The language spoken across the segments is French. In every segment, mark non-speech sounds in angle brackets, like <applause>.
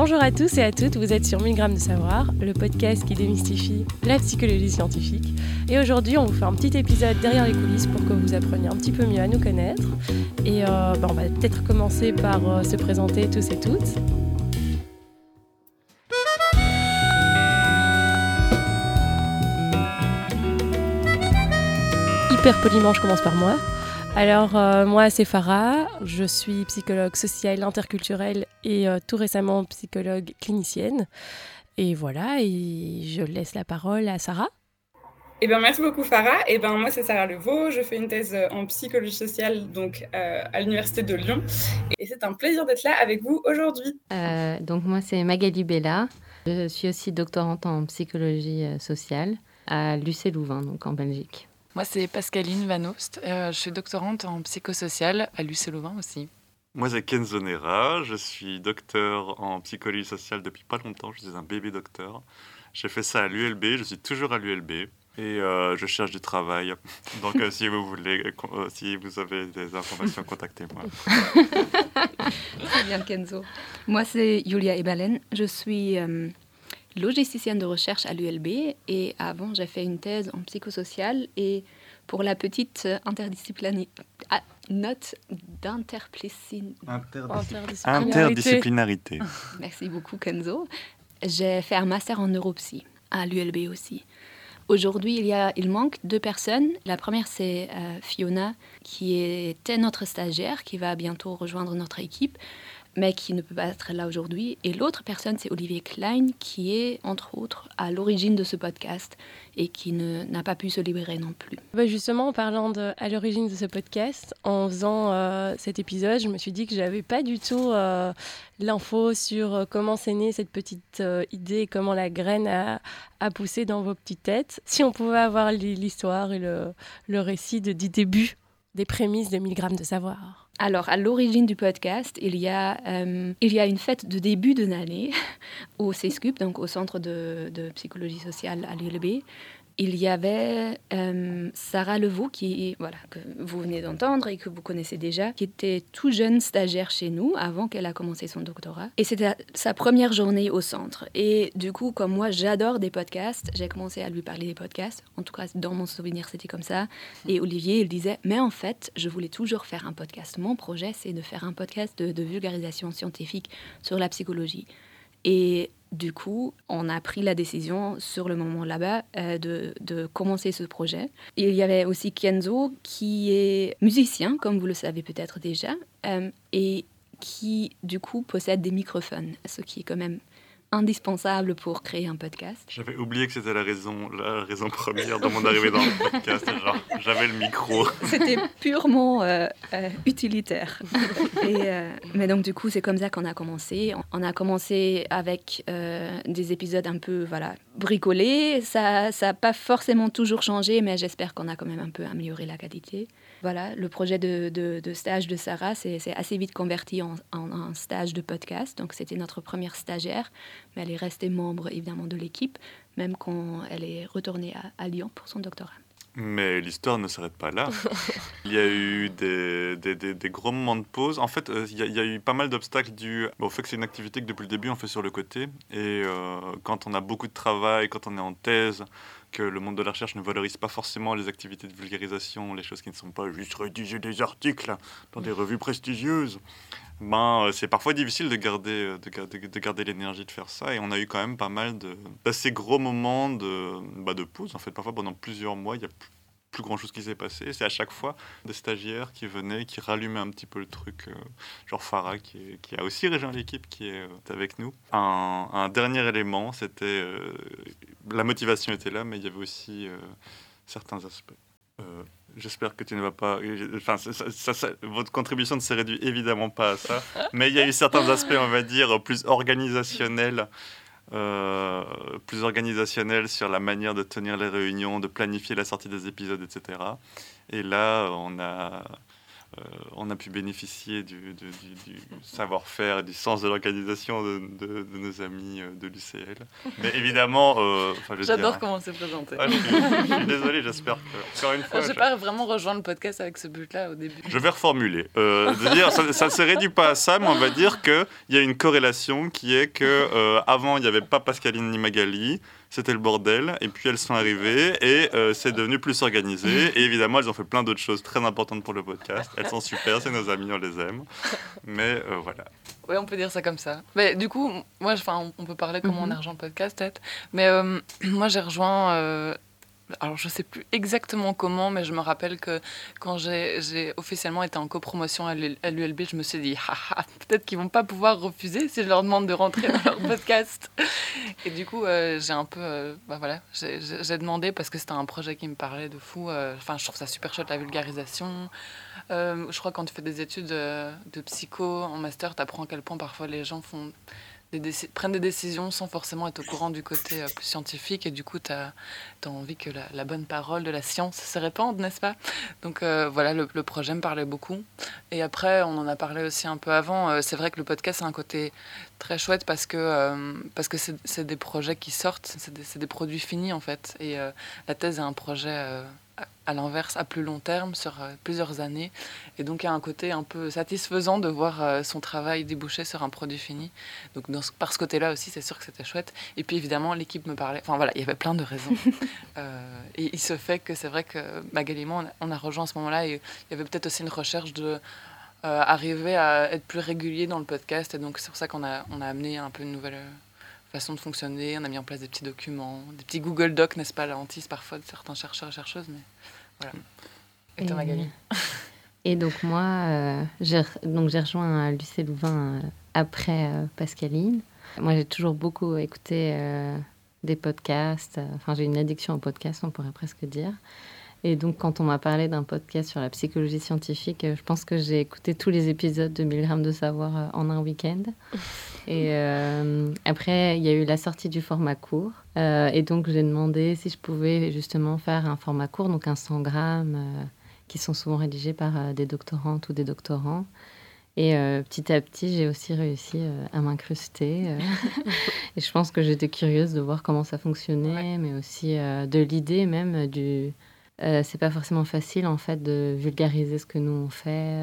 Bonjour à tous et à toutes, vous êtes sur 1000 grammes de savoir, le podcast qui démystifie la psychologie scientifique. Et aujourd'hui, on vous fait un petit épisode derrière les coulisses pour que vous appreniez un petit peu mieux à nous connaître. Et euh, bah, on va peut-être commencer par euh, se présenter tous et toutes. Hyper poliment, je commence par moi. Alors, euh, moi, c'est Farah. Je suis psychologue sociale, interculturelle et euh, tout récemment psychologue clinicienne. Et voilà, et je laisse la parole à Sarah. Eh bien, merci beaucoup Farah. Eh ben, moi, c'est Sarah Levaux. Je fais une thèse en psychologie sociale donc, euh, à l'Université de Lyon. Et c'est un plaisir d'être là avec vous aujourd'hui. donc, moi, c'est Magali Bella. Je suis aussi doctorante en psychologie sociale à l'UC Louvain, donc en Belgique. Moi, c'est Pascaline Van Oost. Euh, je suis doctorante en psychosocial à l'UC Louvain aussi. Moi, c'est Kenzo Nera. Je suis docteur en psychologie sociale depuis pas longtemps. Je suis un bébé docteur. J'ai fait ça à l'ULB. Je suis toujours à l'ULB. Et euh, je cherche du travail. <laughs> Donc, euh, si vous voulez, si vous avez des informations, contactez-moi. <laughs> Très bien, Kenzo. Moi, c'est Julia Ebalen. Je suis logisticienne de recherche à l'ULB et avant j'ai fait une thèse en psychosocial et pour la petite interdisciplinarité, ah, note interdisciplinarité. <laughs> Merci beaucoup Kenzo. J'ai fait un master en neuropsy à l'ULB aussi. Aujourd'hui, il, y a, il manque deux personnes. La première, c'est euh, Fiona, qui était notre stagiaire, qui va bientôt rejoindre notre équipe mais qui ne peut pas être là aujourd'hui. Et l'autre personne, c'est Olivier Klein, qui est, entre autres, à l'origine de ce podcast et qui n'a pas pu se libérer non plus. Bah, justement, en parlant de, à l'origine de ce podcast, en faisant euh, cet épisode, je me suis dit que j'avais pas du tout euh, l'info sur euh, comment s'est née cette petite idée, comment la graine a, poussé dans vos petites têtes. Si on pouvait avoir l'histoire et le, le récit de, du début des prémices de 1000 grammes de savoir. Alors, à l'origine du podcast, il y, a, euh, il y a une fête de début de l'année <laughs> au CESCUP, donc au Centre de, de psychologie sociale à l'ULB, il y avait euh, Sarah Levaux, qui, voilà, que vous venez d'entendre et que vous connaissez déjà, qui était tout jeune stagiaire chez nous avant qu'elle a commencé son doctorat. Et c'était sa première journée au centre. Et du coup, comme moi, j'adore des podcasts, j'ai commencé à lui parler des podcasts. En tout cas, dans mon souvenir, c'était comme ça. Et Olivier, il disait, mais en fait, je voulais toujours faire un podcast. Mon projet, c'est de faire un podcast de, de vulgarisation scientifique sur la psychologie. Et du coup, on a pris la décision sur le moment là-bas euh, de, commencer ce projet. Il y avait aussi Kenzo qui est musicien, comme vous le savez peut-être déjà, euh, et qui du coup possède des microphones, ce qui est quand même indispensable pour créer un podcast. J'avais oublié que c'était la raison, la raison première de mon arrivée dans le podcast. J'avais le micro. C'était purement euh, euh, utilitaire. Et, euh, mais donc du coup, c'est comme ça qu'on a commencé. On a commencé avec des épisodes un peu voilà bricolés. Ça n'a pas forcément toujours changé, mais j'espère qu'on a quand même un peu amélioré la qualité. Voilà, le projet de, stage de Sarah s'est assez vite converti en, stage de podcast. Donc, c'était notre première stagiaire, mais elle est restée membre évidemment de l'équipe, même quand elle est retournée à, Lyon pour son doctorat. Mais l'histoire ne s'arrête pas là. <laughs> il y a eu des, gros moments de pause. En fait, euh, il, y a, eu pas mal d'obstacles dus au fait que c'est une activité que depuis le début on fait sur le côté. Et euh, quand on a beaucoup de travail, quand on est en thèse, que le monde de la recherche ne valorise pas forcément les activités de vulgarisation, les choses qui ne sont pas juste rédiger des articles dans des revues prestigieuses, ben, euh, c'est parfois difficile de garder, euh, de garder, de garder l'énergie de faire ça. Et on a eu quand même pas mal d'assez gros moments de, bah, de pause. En fait, parfois pendant plusieurs mois, il y a plus grand chose qui s'est passé. C'est à chaque fois des stagiaires qui venaient, qui rallumaient un petit peu le truc, euh, genre Farah qui, a aussi rejoint l'équipe qui est avec nous. Un, dernier élément, c'était la motivation était là, mais il y avait aussi euh, certains aspects. Euh, j'espère que tu ne vas pas. Enfin, votre contribution ne se réduit évidemment pas à ça, mais il y a eu certains aspects, on va dire, plus organisationnels. Euh, plus organisationnels sur la manière de tenir les réunions, de planifier la sortie des épisodes, etc. Et là, on a on a pu bénéficier du, du, savoir-faire et du sens de l'organisation de, de, nos amis de l'UCL. Mais évidemment, j'adore comment c'est présenté. je, suis, <laughs> désolé, j'espère que encore une fois. Je n'ai pas vraiment rejoint le podcast avec ce but-là au début. Je vais reformuler. dire, ça ne se réduit pas à ça, mais on va dire qu'il y a une corrélation qui est que avant il n'y avait pas Pascaline ni Magali c'était le bordel. Et puis elles sont arrivées et euh, c'est devenu plus organisé. <laughs> Et évidemment, elles ont fait plein d'autres choses très importantes pour le podcast. Elles sont super, c'est nos amis, on les aime. Mais euh, voilà. Oui, on peut dire ça comme ça. Mais du coup, moi, on peut parler comment on a rejoint le podcast, peut-être. Mais euh, <clears throat> moi, j'ai rejoint alors je sais plus exactement comment, mais je me rappelle que quand j'ai officiellement été en copromotion à l'ULB, je me suis dit, peut-être qu'ils vont pas pouvoir refuser si je leur demande de rentrer dans leur <laughs> podcast. Et du coup, euh, j'ai un peu, euh, bah voilà, j'ai demandé parce que c'était un projet qui me parlait de fou. Euh, enfin, je trouve ça super chouette la vulgarisation. je crois que quand tu fais des études de psycho en master, tu apprends à quel point parfois les gens font prennent des décisions sans forcément être au courant du côté euh, scientifique. Et du coup, tu as, envie que la, bonne parole de la science se répande, n'est-ce pas? Donc euh, voilà, le, projet me parlait beaucoup. Et après, on en a parlé aussi un peu avant. Euh, c'est vrai que le podcast a un côté très chouette parce que parce que c'est des projets qui sortent, c'est des, des, produits finis en fait. Et la thèse est un projet à l'inverse, à plus long terme, sur euh, plusieurs années. Et donc, il y a un côté un peu satisfaisant de voir euh, son travail déboucher sur un produit fini. Donc, dans par ce côté-là aussi, c'est sûr que c'était chouette. Et puis, évidemment, l'équipe me parlait. Enfin, voilà, il y avait plein de raisons. <laughs> Euh, et il se fait que c'est vrai que Magali et moi, on a rejoint à ce moment-là. Et il y avait peut-être aussi une recherche de. arriver à être plus régulier dans le podcast et donc c'est pour ça qu'on a, on a amené un peu une nouvelle façon de fonctionner. On a mis en place des petits documents, des petits Google Docs, n'est-ce pas, la hantise parfois de certains chercheurs et chercheuses. Mais voilà. Et toi, Magali <laughs> Et donc, moi, euh, j'ai, rejoint Lucé Louvain euh, après euh, Pascaline. Moi, j'ai toujours beaucoup écouté des podcasts. Enfin, j'ai une addiction aux podcasts, on pourrait presque dire. Et donc, quand on m'a parlé d'un podcast sur la psychologie scientifique, je pense que j'ai écouté tous les épisodes de 1000 grammes de savoir en un week-end. Et après, il y a eu la sortie du format court. Euh, et donc, j'ai demandé si je pouvais justement faire un format court, donc un 100 grammes, euh, qui sont souvent rédigés par euh, des doctorantes ou des doctorants. Et petit à petit, j'ai aussi réussi à m'incruster. <laughs> et je pense que j'étais curieuse de voir comment ça fonctionnait, mais aussi de l'idée même du. c'est pas forcément facile en fait de vulgariser ce que nous on fait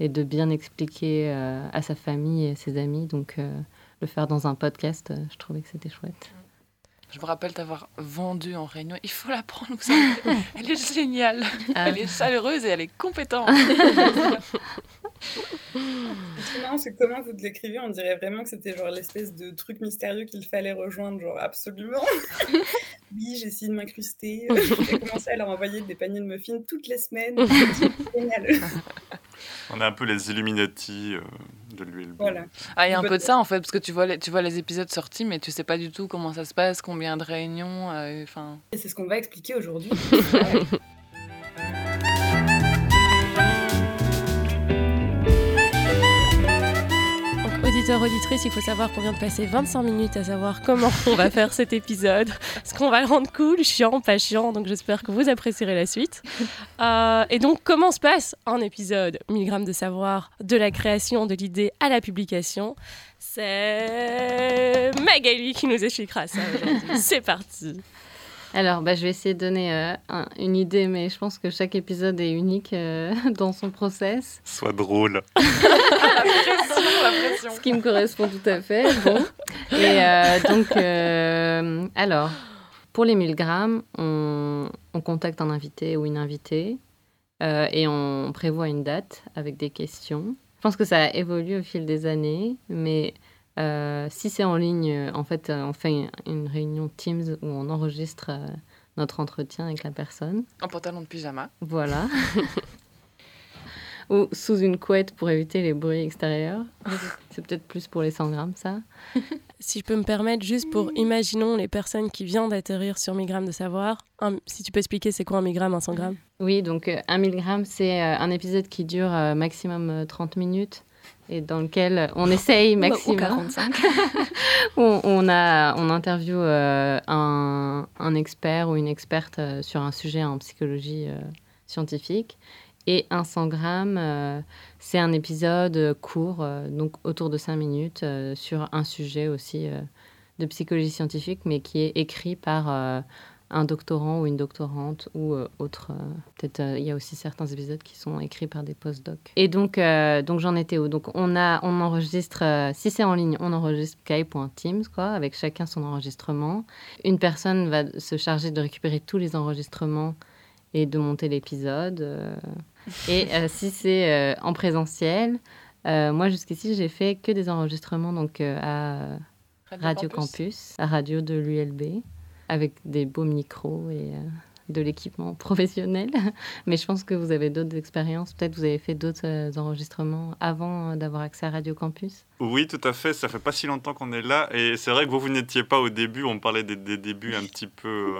et de bien expliquer à sa famille et à ses amis. Donc, le faire dans un podcast, je trouvais que c'était chouette. Je me rappelle t'avoir vendu en réunion. Il faut la prendre, vous savez. <laughs> Elle est géniale. Ah. Elle est chaleureuse et elle est compétente. Ce marrant, c'est comment vous l'écrivez, on dirait vraiment que c'était genre l'espèce de truc mystérieux qu'il fallait rejoindre, genre absolument. <laughs> oui, j'ai essayé de m'incruster. <laughs> J'ai commencé à leur envoyer des paniers de muffins toutes les semaines. génial. On est un peu les Illuminati euh, de l'ULB. Voilà. Ah, il y a un peu de ça en fait, parce que tu vois, les, tu vois les épisodes sortis, mais tu sais pas du tout comment ça se passe, combien de réunions. Euh, enfin. C'est ce qu'on va expliquer aujourd'hui. <laughs> auditrices, il faut savoir qu'on vient de passer 25 minutes à savoir comment on va faire cet épisode. Est-ce qu'on va le rendre cool, chiant, pas chiant Donc j'espère que vous apprécierez la suite. Euh, et donc, comment se passe un épisode 1000 grammes de savoir, de la création de l'idée à la publication? C'est Magali qui nous expliquera ça aujourd'hui. C'est parti alors, bah, je vais essayer de donner euh, une idée, mais je pense que chaque épisode est unique euh, <laughs> dans son process. Soit drôle. <laughs> Ce qui me correspond tout à fait. Bon. Et euh, donc, alors, pour les 1000 grammes, on, on, contacte un invité ou une invitée et on prévoit une date avec des questions. Je pense que ça a évolué au fil des années, mais euh, si c'est en ligne, en fait, on fait une réunion Teams où on enregistre euh, notre entretien avec la personne. En pantalon de pyjama. Voilà. <laughs> Ou sous une couette pour éviter les bruits extérieurs. <laughs> C'est peut-être plus pour les 100 grammes, ça. <laughs> si je peux me permettre, juste pour, imaginons les personnes qui viennent d'atterrir sur 1000 grammes de savoir, si tu peux expliquer c'est quoi un 1000 grammes, un 100 grammes? Oui, donc 1 euh, 1000 grammes, c'est un épisode qui dure maximum 30 minutes et dans lequel on essaye maximum. 45. <laughs> on, on, a, on interviewe euh, un, un, expert ou une experte euh, sur un sujet en psychologie euh, scientifique. Et un 100 grammes, c'est un épisode court, donc autour de 5 minutes, sur un sujet aussi de psychologie scientifique, mais qui est écrit par un doctorant ou une doctorante ou euh, autre. Euh, peut-être euh, il y a aussi certains épisodes qui sont écrits par des postdocs. Et donc, donc j'en étais où? Donc on, a, on enregistre, si c'est en ligne, on enregistre Skype.teams, quoi, avec chacun son enregistrement. Une personne va se charger de récupérer tous les enregistrements et de monter l'épisode. et si c'est en présentiel, moi jusqu'ici j'ai fait que des enregistrements donc à Radio, Campus. Campus, à Radio de l'ULB avec des beaux micros et euh, de l'équipement <laughs> professionnel. Mais je pense que vous avez d'autres expériences. Peut-être vous avez fait d'autres euh, enregistrements avant euh, d'avoir accès à Radio Campus. Oui, tout à fait. Ça fait pas si longtemps qu'on est là. Et c'est vrai que vous, vous n'étiez pas au début. On parlait des, des débuts un petit peu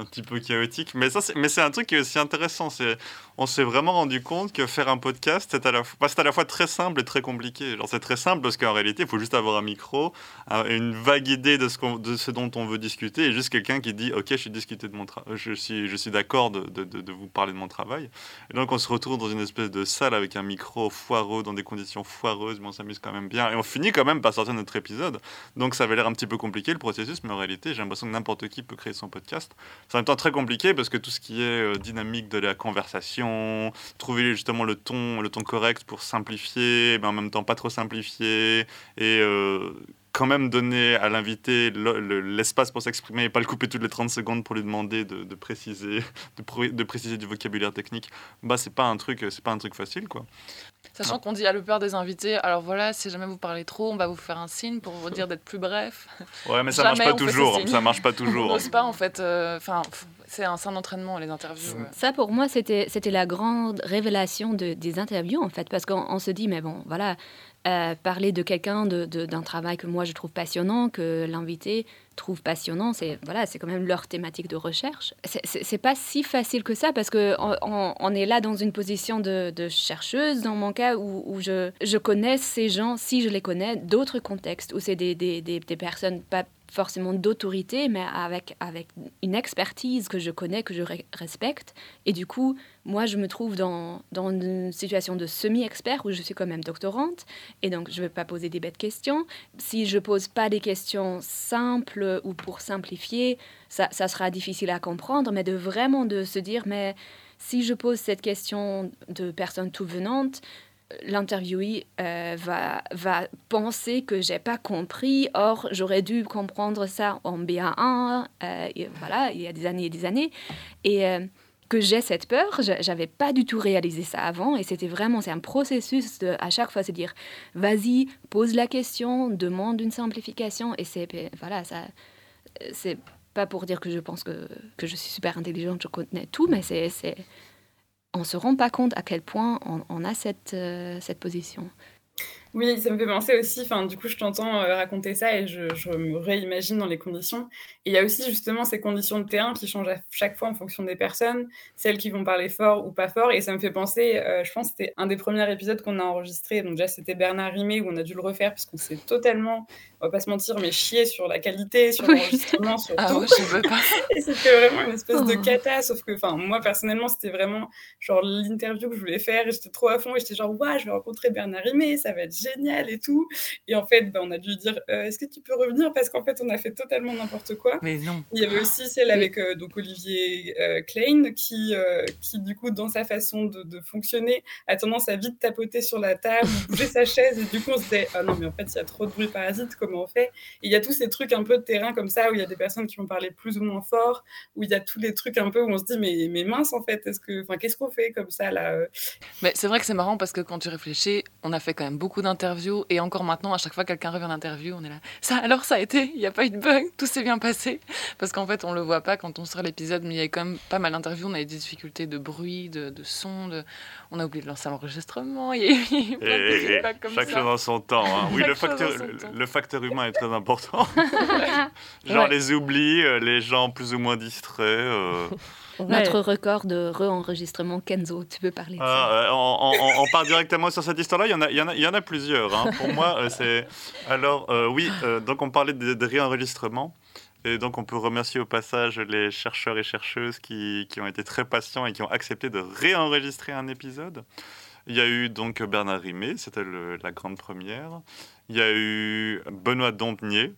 un petit peu chaotique. Mais, ça, mais c'est un truc qui est aussi intéressant. C'est, on s'est vraiment rendu compte que faire un podcast, c'est à, la fois, à la fois très simple et très compliqué. Genre, c'est très simple parce qu'en réalité, il faut juste avoir un micro, une vague idée de ce, dont on veut discuter et juste quelqu'un qui dit Ok, je suis, discuté de mon je suis, je suis d'accord de, de, de, vous parler de mon travail. Et donc, on se retrouve dans une espèce de salle avec un micro foireux, dans des conditions foireuses, mais on s'amuse quand même bien. Et on finit quand même par sortir notre épisode. Donc, ça avait l'air un petit peu compliqué le processus, mais en réalité, j'ai l'impression que n'importe qui peut créer son podcast. C'est en même temps très compliqué parce que tout ce qui est euh, dynamique de la conversation, trouver justement le ton, le ton correct pour simplifier, mais en même temps pas trop simplifier, et euh, quand même donner à l'invité l'espace pour s'exprimer et pas le couper toutes les 30 secondes pour lui demander de, préciser, de, préciser du vocabulaire technique, bah c'est pas un truc, c'est pas un truc facile quoi. Sachant qu'on dit à le père des invités, alors voilà, si jamais vous parlez trop, on va vous faire un signe pour vous dire d'être plus bref. Ouais, mais ça marche pas toujours. Ça marche pas toujours. c'est pas en fait. Euh, c'est un, un entraînement les interviews. Ça pour moi c'était c'était la grande révélation de, des interviews en fait parce qu'on se dit mais bon voilà euh, parler de quelqu'un, d'un de, travail que moi je trouve passionnant, que l'invité trouve passionnant, c'est voilà, c'est quand même leur thématique de recherche. C'est pas si facile que ça parce que on, est là dans une position de, chercheuse dans mon cas où, où, je, je connais ces gens, si je les connais, d'autres contextes où c'est des, des, des, des personnes pas forcément d'autorité, mais avec, avec une expertise que je connais, que je respecte. Et du coup, moi, je me trouve dans, dans une situation de semi-expert où je suis quand même doctorante. Et donc, je ne vais pas poser des bêtes questions. Si je pose pas des questions simples ou pour simplifier, ça, ça sera difficile à comprendre. Mais de vraiment de se dire, mais si je pose cette question de personne tout venante, l'interviewé euh, va, va penser que j'ai pas compris, or j'aurais dû comprendre ça en B1, euh, voilà, il y a des années et des années, et euh, que j'ai cette peur, j'avais pas du tout réalisé ça avant, et c'était vraiment, c'est un processus à chaque fois se dire, vas-y, pose la question, demande une simplification, et c'est, voilà, ça, c'est pas pour dire que je pense que, que je suis super intelligente, je connais tout, mais c'est on ne se rend pas compte à quel point on, a cette, euh, cette position. Oui, ça me fait penser aussi, enfin, du coup, je t'entends euh, raconter ça et je, je, me réimagine dans les conditions. Et il y a aussi justement ces conditions de terrain qui changent à chaque fois en fonction des personnes, celles qui vont parler fort ou pas fort. Et ça me fait penser, euh, je pense que c'était un des premiers épisodes qu'on a enregistré. Donc déjà, c'était Bernard Rimé où on a dû le refaire parce qu'on s'est totalement, on va pas se mentir, mais chier sur la qualité, sur l'enregistrement, sur ah, tout. je veux pas. <laughs> et c'était vraiment une espèce de oh. cata, sauf que, enfin, moi personnellement, c'était vraiment genre l'interview que je voulais faire et j'étais trop à fond et j'étais genre, waouh, je vais rencontrer Bernard Rimé, ça va être génial et tout. Et en fait, bah, on a dû dire euh, est-ce que tu peux revenir? Parce qu'en fait, on a fait totalement n'importe quoi. Mais non. Il y avait aussi celle avec euh, donc Olivier euh, Klein qui, qui, du coup, dans sa façon de, fonctionner, a tendance à vite tapoter sur la table, bouger sa chaise. Et du coup, on se dit ah non, mais en fait, il y a trop de bruit parasite, comment on fait? Et il y a tous ces trucs un peu de terrain comme ça où il y a des personnes qui vont parler plus ou moins fort, où il y a tous les trucs un peu où on se dit mais, mais mince, en fait, est-ce que, qu'est-ce qu'on fait comme ça là Mais c'est vrai que c'est marrant parce que quand tu réfléchis, on a fait quand même beaucoup d'interviews et encore maintenant, à chaque fois que quelqu'un revient d'interview, on est là. Ça, alors ça a été, il n'y a pas eu de bug, tout s'est bien passé. Parce qu'en fait, on le voit pas quand on sort l'épisode, mais il y a quand même pas mal d'interviews. On a eu des difficultés de bruit, de, de son, de... on a oublié de lancer l'enregistrement. Il y a eu plein de comme chaque chose en son temps. Hein. Oui, le facteur, le, facteur humain est très important. <laughs> Genre les oublis, euh, les gens plus ou moins distraits. Euh, <laughs> notre record de re-enregistrement, Kenzo, tu peux parler de ah, ça. on, part directement sur cette histoire-là. Il y en a, il y en a, il y en a plusieurs. Hein. Pour moi, euh, c'est. Alors, euh, oui, euh, donc on parlait de, de réenregistrement. Et donc, on peut remercier au passage les chercheurs et chercheuses qui, qui ont été très patients et qui ont accepté de réenregistrer un épisode. Il y a eu donc Bernard Rimet, c'était la grande première. Il y a eu Benoît Dompnier,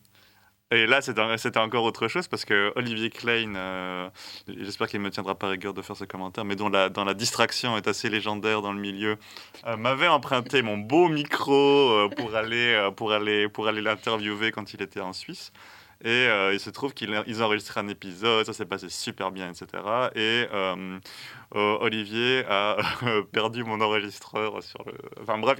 et là, c'était encore autre chose parce que Olivier Klein, euh, j'espère qu'il me tiendra pas rigueur de faire ce commentaire, mais dont la, distraction est assez légendaire dans le milieu, euh, m'avait emprunté mon beau micro euh, pour aller l'interviewer quand il était en Suisse. Et il se trouve qu'ils ont enregistré un épisode, ça s'est passé super bien, etc. Et euh, Olivier a <laughs> perdu mon enregistreur sur le. Enfin bref,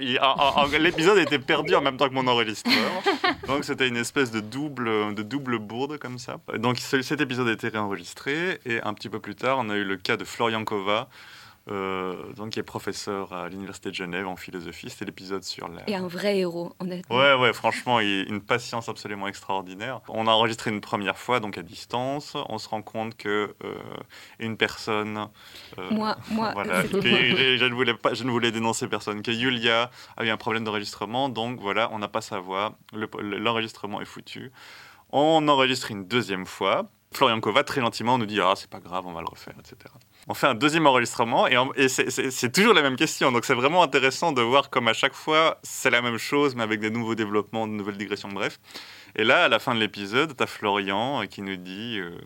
l'épisode était perdu en même temps que mon enregistreur. <laughs> Donc c'était une espèce de double, de double bourde comme ça. Donc cet épisode a été réenregistré et un petit peu plus tard, on a eu le cas de Florian Kova. Euh, donc qui est professeur à l'université de Genève en philosophie. C'était l'épisode sur la. Et un vrai héros, honnêtement. Ouais, ouais, franchement, il une patience absolument extraordinaire. On a enregistré une première fois, donc à distance. On se rend compte que euh, une personne. Euh, moi, moi. Voilà, je, ne voulais pas, je ne voulais dénoncer personne. Que Yulia a eu un problème d'enregistrement, donc voilà, on n'a pas sa voix. L'enregistrement est foutu. On enregistre une deuxième fois. Florian Kova, très gentiment, nous dit Ah, c'est pas grave, on va le refaire, etc on fait un deuxième enregistrement et, c'est toujours la même question. Donc c'est vraiment intéressant de voir comme à chaque fois c'est la même chose mais avec des nouveaux développements, de nouvelles digressions, bref. Et là, à la fin de l'épisode, tu as Florian euh, qui nous dit, euh,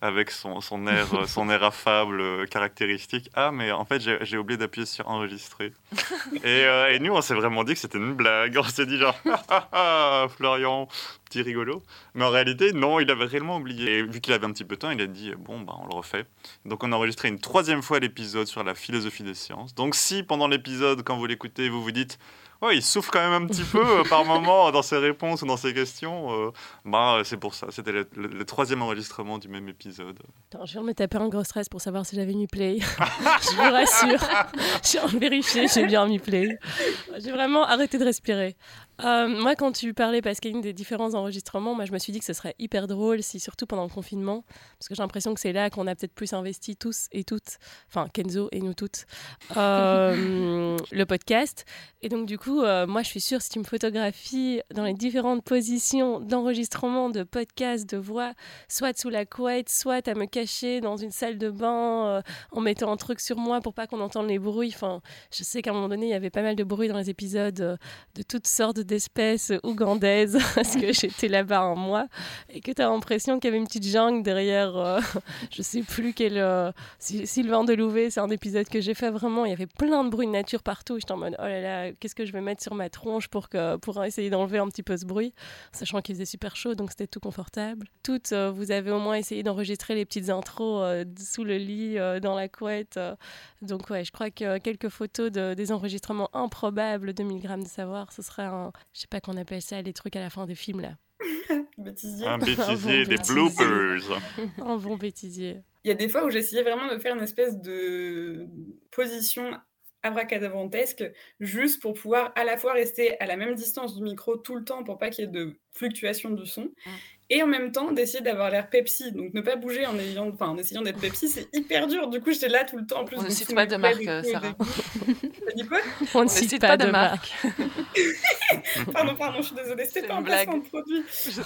avec son, son, air, euh, son air affable caractéristique, Ah, mais en fait, j'ai oublié d'appuyer sur enregistrer. <laughs> et, et, nous, on s'est vraiment dit que c'était une blague. On s'est dit genre, <laughs> ah, ah, ah, Florian, petit rigolo. Mais en réalité, non, il avait réellement oublié. Et vu qu'il avait un petit peu de temps, il a dit, bon, bah, on le refait. Donc, on a enregistré une troisième fois l'épisode sur la philosophie des sciences. Donc, si pendant l'épisode, quand vous l'écoutez, vous vous dites, ouais, il souffre quand même un petit peu euh, par moment dans ses réponses ou dans ses questions. Euh, bah, c'est pour ça. C'était le, troisième enregistrement du même épisode. Attends, je viens de me taper un gros stress pour savoir si j'avais mis play. <laughs> je vous rassure. J'ai vérifié, j'ai bien mis play. J'ai vraiment arrêté de respirer. Euh, moi, quand tu parlais, Pascaline, des différents enregistrements, moi, je me suis dit que ce serait hyper drôle, si surtout pendant le confinement, parce que j'ai l'impression que c'est là qu'on a peut-être plus investi tous et toutes, enfin Kenzo et nous toutes, euh, <laughs> le podcast. Et donc, du coup, euh, moi, je suis sûre, si tu me photographies dans les différentes positions d'enregistrement de podcast, de voix, soit sous la couette, soit à me cacher dans une salle de bain en mettant un truc sur moi pour pas qu'on entende les bruits. Enfin, je sais qu'à un moment donné, il y avait pas mal de bruit dans les épisodes de toutes sortes de d'espèces ougandaises <laughs> parce que j'étais là-bas un mois et que tu as l'impression qu'il y avait une petite jungle derrière, euh, <laughs> je sais plus quel. Euh, Sylvain Delouvet, c'est un épisode que j'ai fait vraiment. Il y avait plein de bruit de nature partout. J'étais en mode oh là là, qu'est-ce que je vais mettre sur ma tronche pour, que, pour essayer d'enlever un petit peu ce bruit, sachant qu'il faisait super chaud donc c'était tout confortable. Toutes, euh, vous avez au moins essayé d'enregistrer les petites intros sous le lit, dans la couette. donc ouais, je crois que quelques photos de, des enregistrements improbables de 1000 grammes de savoir, ce serait un, je sais pas qu'on appelle ça, les trucs à la fin des films là. <laughs> bêtisier. Un bêtisier, des bloopers. <laughs> un bon bêtisier. Il y a des fois où j'essayais vraiment de faire une espèce de position abracadabantesque juste pour pouvoir à la fois rester à la même distance du micro tout le temps pour pas qu'il y ait de fluctuation du son. Et en même temps d'essayer d'avoir l'air Pepsi. Donc ne pas bouger en ayant enfin en essayant d'être Pepsi c'est hyper dur. Du coup j'étais là tout le temps. En plus on ne cite pas de marque Sarah. dit quoi <laughs> on ne cite pas, de, marque, <laughs> pardon pardon je suis désolée c'était pas un placement de produit.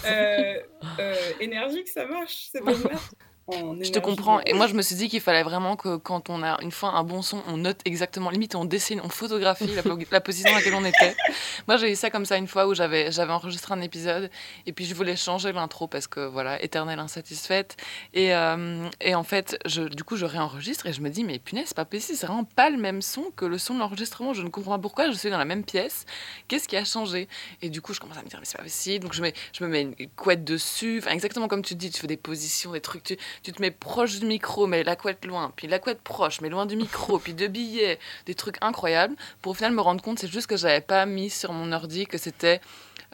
Euh, euh, énergique ça marche c'est pas <laughs> une marque je te comprends. Et moi, je me suis dit qu'il fallait vraiment que quand on a une fois un bon son, on note exactement, limite, on dessine, on photographie la, position dans laquelle on était. <laughs> Moi, j'ai eu ça comme ça une fois où j'avais, j'avais enregistré un épisode et puis je voulais changer l'intro parce que, voilà, éternelle insatisfaite. Et, euh, et en fait, je, du coup, je réenregistre et je me dis, mais punaise, c'est pas possible, c'est vraiment pas le même son que le son de l'enregistrement. Je ne comprends pas pourquoi je suis dans la même pièce. Qu'est-ce qui a changé? Et du coup, je commence à me dire, mais c'est pas possible. Donc, je, mets, je me mets une couette dessus. Enfin, exactement comme tu dis, tu fais des positions, des trucs. Tu, tu te mets proche du micro, mais la couette loin, puis la couette proche, mais loin du micro, <laughs> puis de billets, des trucs incroyables, pour au final me rendre compte, c'est juste que j'avais pas mis sur mon ordi que c'était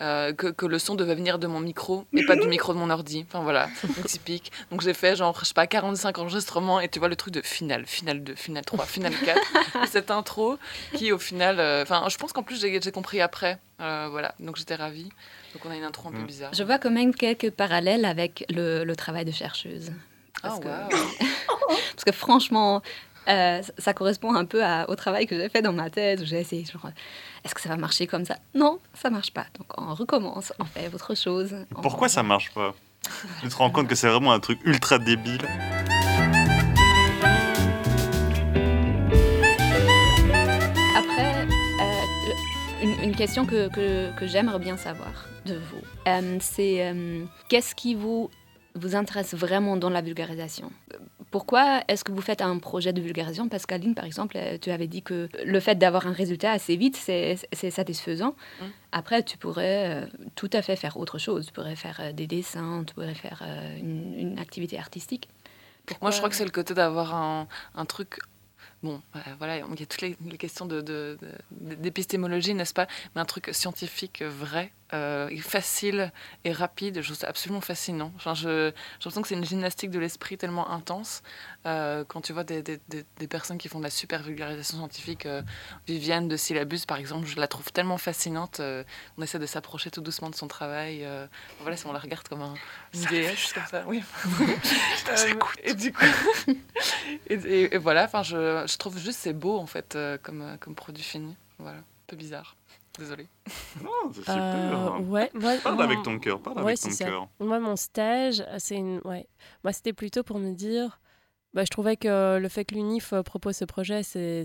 euh, que, que, le son devait venir de mon micro et pas du <laughs> micro de mon ordi. Enfin voilà, typique. Donc j'ai fait genre, je sais pas, 45 enregistrements et tu vois le truc de finale, finale 2, finale 3, finale 4. <laughs> cette intro qui au final, euh, enfin je pense qu'en plus j'ai compris après. Euh, voilà, donc j'étais ravie. Donc on a une intro un peu mm. bizarre. Je vois quand même quelques parallèles avec le, le travail de chercheuse. Parce, oh, que... <laughs> parce que franchement, euh, ça correspond un peu au travail que j'ai fait dans ma tête, où j'ai essayé, genre, est-ce que ça va marcher comme ça? Non, ça marche pas. Donc on recommence, on fait autre chose. Pourquoi ça marche pas? <laughs> Tu te rends compte que c'est vraiment un truc ultra débile. Après, euh, une, une question que, que, que j'aimerais bien savoir de vous, euh, c'est euh, qu'est-ce qui vous, vous intéresse vraiment dans la vulgarisation pourquoi est-ce que vous faites un projet de vulgarisation Parce qu'Aline, par exemple, euh, tu avais dit que le fait d'avoir un résultat assez vite, c'est satisfaisant. Mm. Après, tu pourrais euh, tout à fait faire autre chose. Tu pourrais faire euh, des dessins, tu pourrais faire une, une activité artistique. Moi, je crois que c'est le côté d'avoir un, un truc. Bon, euh, voilà, il y a toutes les, les questions de- de- de- d'épistémologie, n'est-ce pas Mais un truc scientifique vrai, euh, et facile et rapide, je trouve ça absolument fascinant. Enfin, je, j'ai l'impression que c'est une gymnastique de l'esprit tellement intense. Euh, quand tu vois des, des- des- des personnes qui font de la super vulgarisation scientifique, euh, Viviane de Syllabus, par exemple, je la trouve tellement fascinante. euh, on essaie de s'approcher tout doucement de son travail. euh, voilà, si on la regarde comme un, une déesse, comme ça, oui. <laughs> Euh, et du coup, <laughs> et, et- et voilà, enfin, je, je trouve juste c'est beau en fait euh, comme, euh, comme produit fini. Voilà, un peu bizarre. Désolée. Non, c'est super. Euh, ouais, moi, Parle moi, avec ton cœur, parle ouais, avec ton cœur. Moi, mon stage, c'est une. Ouais. Moi, c'était plutôt pour me dire. Bah, je trouvais que le fait que l'UNIF euh, propose ce projet, c'est.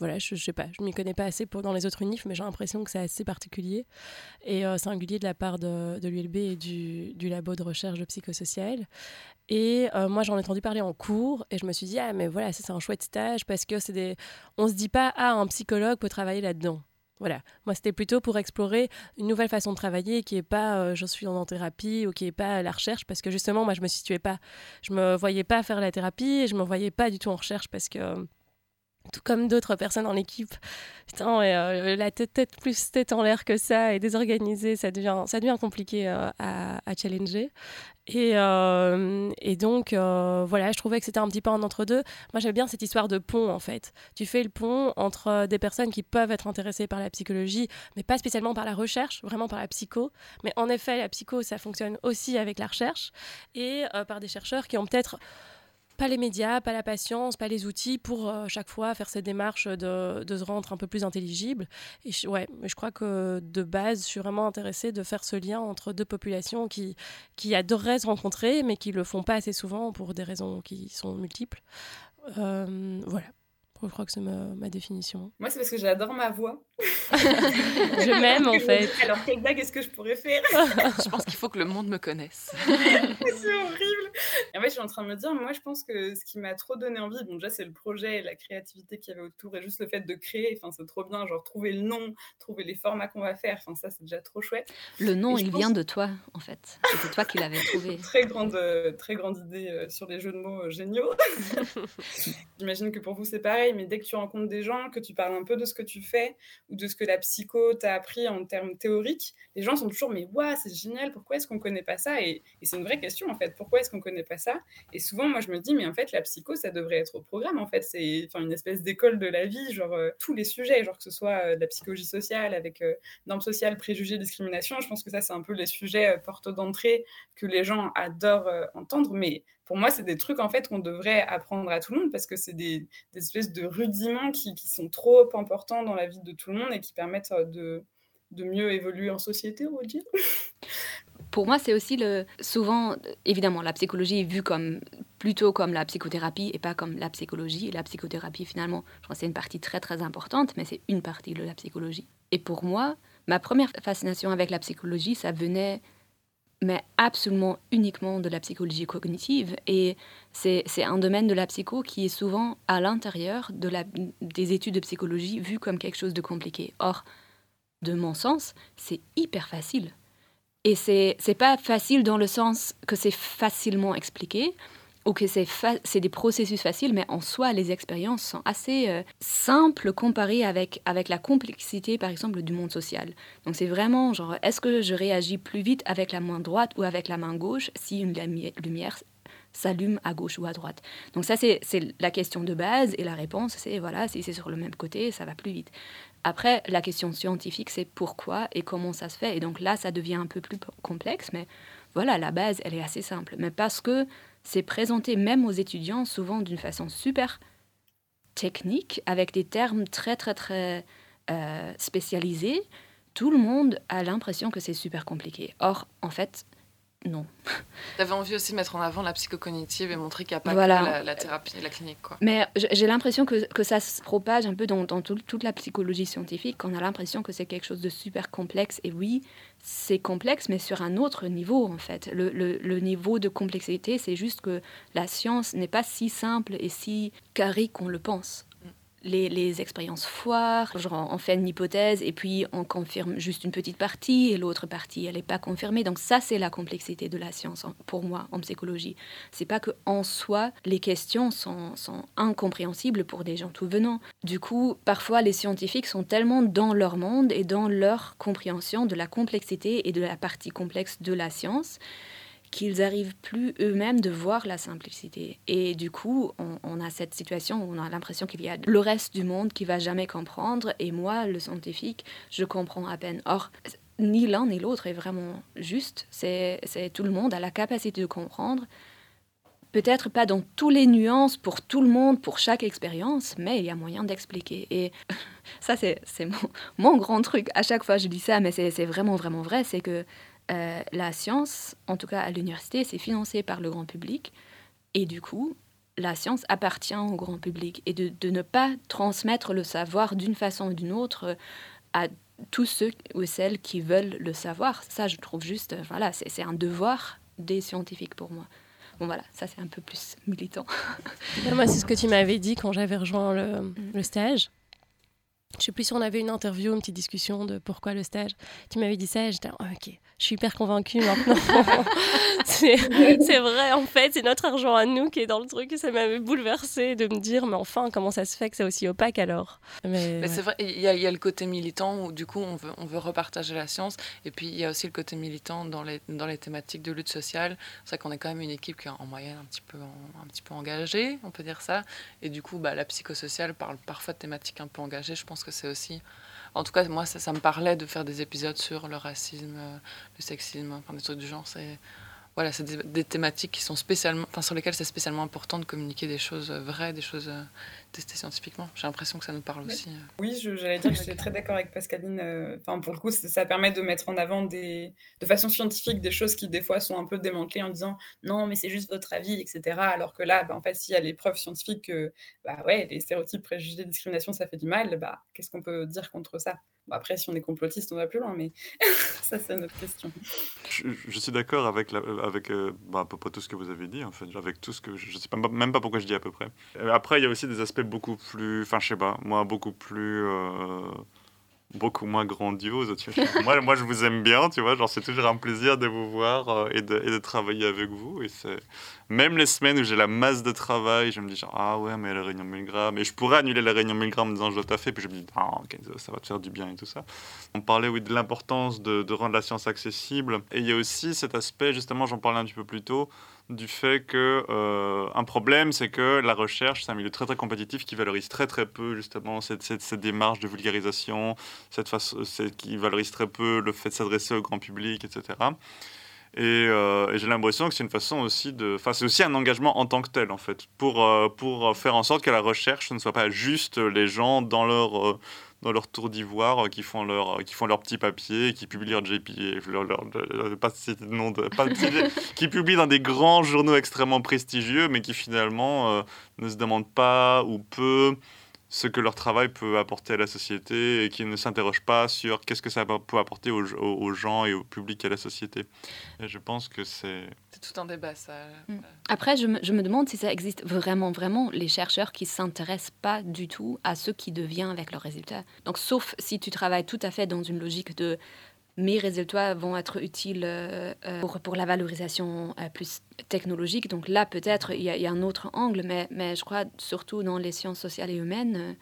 Voilà, je, je sais pas, je m'y connais pas assez pour, dans les autres UNIF, mais j'ai l'impression que c'est assez particulier et euh, singulier de la part de, de l'ULB et du, du labo de recherche de psychosocial. Et euh, moi, j'en ai entendu parler en cours et je me suis dit, ah, mais voilà, ça, c'est un chouette stage parce que c'est des. On se dit pas, ah, un psychologue peut travailler là-dedans. Voilà, moi c'était plutôt pour explorer une nouvelle façon de travailler qui est pas euh, je suis en thérapie ou qui est pas la recherche parce que justement moi je me situais pas, je me voyais pas faire la thérapie et je me voyais pas du tout en recherche parce que euh, tout comme d'autres personnes dans l'équipe, putain, euh, la tête, tête plus tête en l'air que ça et désorganisée, ça devient, ça devient compliqué euh, à, challenger. Et, euh, et donc, voilà, je trouvais que c'était un petit peu un entre-deux. Moi, j'aime bien cette histoire de pont, en fait. Tu fais le pont entre des personnes qui peuvent être intéressées par la psychologie, mais pas spécialement par la recherche, vraiment par la psycho. Mais en effet, la psycho, ça fonctionne aussi avec la recherche, et par des chercheurs qui ont peut-être pas les médias, pas la patience, pas les outils pour euh, chaque fois faire cette démarche de, de se rendre un peu plus intelligible. Et je, ouais, je crois que de base, je suis vraiment intéressée de faire ce lien entre deux populations qui, qui adoreraient se rencontrer, mais qui le font pas assez souvent pour des raisons qui sont multiples. Euh, voilà. Je crois que c'est ma, ma définition. Moi, c'est parce que j'adore ma voix. <laughs> <laughs> Je m'aime en fait. Alors, quelle blague est-ce que je pourrais faire? Je pense qu'il faut que le monde me connaisse. <laughs> C'est horrible. Et en fait, je suis en train de me dire, moi, je pense que ce qui m'a trop donné envie, bon, déjà, c'est le projet et la créativité qu'il y avait autour et juste le fait de créer. Enfin, c'est trop bien. Genre, trouver le nom, trouver les formats qu'on va faire. Enfin, ça, c'est déjà trop chouette. Le nom, il pense- vient de toi, en fait. C'était toi qui l'avais trouvé. <laughs> Très grande, euh, très grande idée euh, sur les jeux de mots euh, géniaux. <laughs> J'imagine que pour vous, c'est pareil, mais dès que tu rencontres des gens, que tu parles un peu de ce que tu fais ou de ce que la psycho t'a appris en termes théoriques, les gens sont toujours mais waouh, c'est génial, pourquoi est-ce qu'on connaît pas ça? Et, et c'est une vraie question en fait, pourquoi est-ce qu'on connaît pas ça. Et souvent, moi, je me dis, mais en fait, la psycho, ça devrait être au programme en fait, c'est une espèce d'école de la vie, genre euh, tous les sujets, genre que ce soit euh, de la psychologie sociale avec euh, normes sociales, préjugés, discrimination, je pense que ça, c'est un peu les sujets porte d'entrée que les gens adorent entendre, mais pour moi, c'est des trucs en fait qu'on devrait apprendre à tout le monde parce que c'est des, espèces de rudiments qui, sont trop importants dans la vie de tout le monde et qui permettent de, de mieux évoluer en société, on va dire. Pour moi, c'est aussi le souvent, évidemment, la psychologie est vue comme plutôt comme la psychothérapie et pas comme la psychologie. La psychothérapie, finalement, je pense c'est une partie très très importante, mais c'est une partie de la psychologie. Et pour moi, ma première fascination avec la psychologie, ça venait mais absolument uniquement de la psychologie cognitive. Et c'est un domaine de la psycho qui est souvent à l'intérieur de des études de psychologie vu comme quelque chose de compliqué. Or, de mon sens, c'est hyper facile. Et c'est c'est pas facile dans le sens que c'est facilement expliqué ou que c'est c'est des processus faciles, mais en soi, les expériences sont assez euh, simples comparées avec, avec la complexité, par exemple, du monde social. Donc c'est vraiment genre, est-ce que je réagis plus vite avec la main droite ou avec la main gauche si une lumière s'allume à gauche ou à droite Donc ça, c'est la question de base, et la réponse, c'est voilà, si c'est sur le même côté, ça va plus vite. Après, la question scientifique, c'est pourquoi et comment ça se fait. Et donc là, ça devient un peu plus complexe, mais voilà, la base, elle est assez simple. Mais parce que c'est présenté même aux étudiants souvent d'une façon super technique, avec des termes très, très, très euh, spécialisés, tout le monde a l'impression que c'est super compliqué. Or, en fait, non. Tu avais envie aussi de mettre en avant la psychocognitive et montrer qu'il n'y a pas Voilà. que la, la thérapie et la clinique. Quoi. Mais j'ai l'impression que, que ça se propage un peu dans, dans tout- toute la psychologie scientifique, qu'on a l'impression que c'est quelque chose de super complexe. Et oui, c'est complexe, mais sur un autre niveau, en fait. Le, le- le niveau de complexité, c'est juste que la science n'est pas si simple et si carré qu'on le pense. Les, expériences genre on fait une hypothèse et puis on confirme juste une petite partie et l'autre partie elle n'est pas confirmée. Donc ça c'est la complexité de la science en- pour moi en psychologie. C'est pas que en soi les questions sont, sont incompréhensibles pour des gens tout venant. Du coup, parfois les scientifiques sont tellement dans leur monde et dans leur compréhension de la complexité et de la partie complexe de la science qu'ils arrivent plus eux-mêmes de voir la simplicité. Et du coup, on, a cette situation où on a l'impression qu'il y a le reste du monde qui va jamais comprendre, et moi, le scientifique, je comprends à peine. Or, ni l'un ni l'autre est vraiment juste. C'est tout le monde a la capacité de comprendre. Peut-être pas dans tous les nuances pour tout le monde, pour chaque expérience, mais il y a moyen d'expliquer. Et <laughs> ça, c'est mon, mon grand truc. À chaque fois, je dis ça, mais c'est vraiment, vraiment vrai. C'est que euh, la science, en tout cas à l'université, c'est financé par le grand public. Et du coup, la science appartient au grand public. Et de, de ne pas transmettre le savoir d'une façon ou d'une autre à tous ceux ou celles qui veulent le savoir, ça, je trouve juste, euh, voilà, c'est un devoir des scientifiques pour moi. Bon, voilà, ça, c'est un peu plus militant. <laughs> Moi, c'est ce que tu m'avais dit quand j'avais rejoint le, le stage. Je sais plus si on avait une interview, une petite discussion de pourquoi le stage. Tu m'avais dit ça et j'étais ah, ok, je suis hyper convaincue maintenant. <laughs> c'est vrai, en fait, c'est notre argent à nous qui est dans le truc ça m'avait bouleversée de me dire mais enfin, comment ça se fait que c'est aussi opaque alors? Mais, Mais ouais. c'est vrai, il y, a, il y a le côté militant où du coup on veut, on veut repartager la science. Et puis il y a aussi le côté militant dans les, dans les thématiques de lutte sociale. C'est vrai qu'on est quand même une équipe qui est en moyenne un petit peu, en- un petit peu engagée, on peut dire ça. Et du coup, bah, la psychosociale parle parfois de thématiques un peu engagées. Je pense que c'est aussi. En tout cas, moi, ça, ça me parlait de faire des épisodes sur le racisme, euh, le sexisme, enfin des trucs du genre. C'est voilà, c'est des, thématiques qui sont spécialement, enfin sur lesquelles c'est spécialement important de communiquer des choses vraies, des choses euh, testées scientifiquement. J'ai l'impression que ça nous parle aussi. euh. Oui, j'allais dire que j'étais très d'accord avec Pascaline. euh, Enfin, pour le coup, ça permet de mettre en avant des, de façon scientifique des choses qui, des fois, sont un peu démantelées en disant non, mais c'est juste votre avis, etc. Alors que là, bah, en fait, s'il y a les preuves scientifiques que, bah ouais, les stéréotypes, préjugés, discrimination, ça fait du mal, bah, qu'est-ce qu'on peut dire contre ça? Après, si on est complotiste, on va plus loin, mais <laughs> ça, c'est une autre question. Je, suis d'accord avec, la- avec euh, bah, à peu près tout ce que vous avez dit, en fait, avec tout ce que je ne sais même pas pourquoi je dis à peu près. Euh, Après, il y a aussi des aspects beaucoup plus, enfin, je sais pas, moi, beaucoup plus, euh, beaucoup moins vois. moi, moi, je vous aime bien, tu vois, genre, c'est toujours un plaisir de vous voir euh, et, de, et de travailler avec vous. Et c'est même les semaines où j'ai la masse de travail, je me dis genre, ah ouais, mais la réunion 1000 grammes, et je pourrais annuler la réunion 1000 grammes en disant je dois taffer, puis je me dis, ah, ok, ça, ça va te faire du bien et tout ça. On parlait oui, de l'importance de, de rendre la science accessible. Et il y a aussi cet aspect, justement, j'en parlais un petit peu plus tôt, du fait que euh, un problème, c'est que la recherche, c'est un milieu très très compétitif qui valorise très très peu justement cette, cette, cette démarche de vulgarisation, cette façon, qui valorise très peu le fait de s'adresser au grand public, etc. Et, euh, et j'ai l'impression que c'est une façon aussi de. Enfin, c'est aussi un engagement en tant que tel, en fait, pour, euh, pour faire en sorte que la recherche ne soit pas juste les gens dans leur. Euh, dans leur tour d'ivoire, euh, qui font leur, qui font leur petit papier, qui publient leur JPA, leur, leur, leur- pas de nom de, pas de <laughs> qui publient dans des grands journaux extrêmement prestigieux, mais qui finalement euh, ne se demandent pas ou peu ce que leur travail peut apporter à la société et qui ne s'interrogent pas sur qu'est-ce que ça peut apporter aux, aux- aux gens et au public et à la société. Et je pense que c'est... C'est tout un débat, ça. Mm. Après, je me, je me demande si ça existe vraiment, vraiment, les chercheurs qui s'intéressent pas du tout à ce qui devient avec leurs résultats. Donc, sauf si tu travailles tout à fait dans une logique de mes résultats vont être utiles euh, euh, pour, pour la valorisation euh, plus technologique. Donc là, peut-être, il y, a- un autre angle, mais, mais je crois surtout dans les sciences sociales et humaines,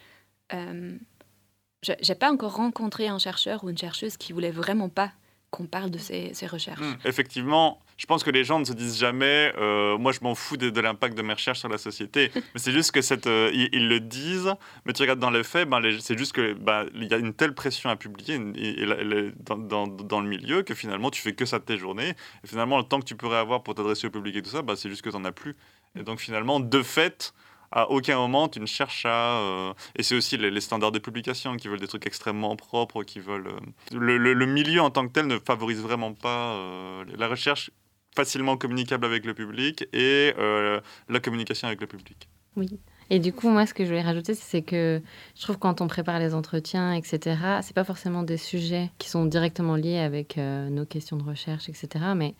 je n'ai pas encore rencontré un chercheur ou une chercheuse qui voulait vraiment pas qu'on parle de ces, ces recherches. Hmm. Effectivement, je pense que les gens ne se disent jamais euh, moi je m'en fous de, de l'impact de mes recherches sur la société. <laughs> mais c'est juste que cette, euh, ils, ils le disent, mais tu regardes dans les faits, ben, c'est juste que ben, il y a une telle pression à publier une- et- et la- la- dans, dans- dans le milieu que finalement tu fais que ça de tes journées. Et finalement, le temps que tu pourrais avoir pour t'adresser au public et tout ça, ben, c'est juste que tu n'en as plus. Et donc finalement, de fait, à aucun moment tu ne cherches à. euh, Et c'est aussi les, les standards de publication qui veulent des trucs extrêmement propres, qui veulent. euh, Le, le- le milieu en tant que tel ne favorise vraiment pas euh, la recherche. Facilement communicable avec le public et euh, la communication avec le public. Oui. Et du coup, moi, ce que je voulais rajouter, c'est que je trouve quand on prépare les entretiens, etc., c'est pas forcément des sujets qui sont directement liés avec euh, nos questions de recherche, etc., mais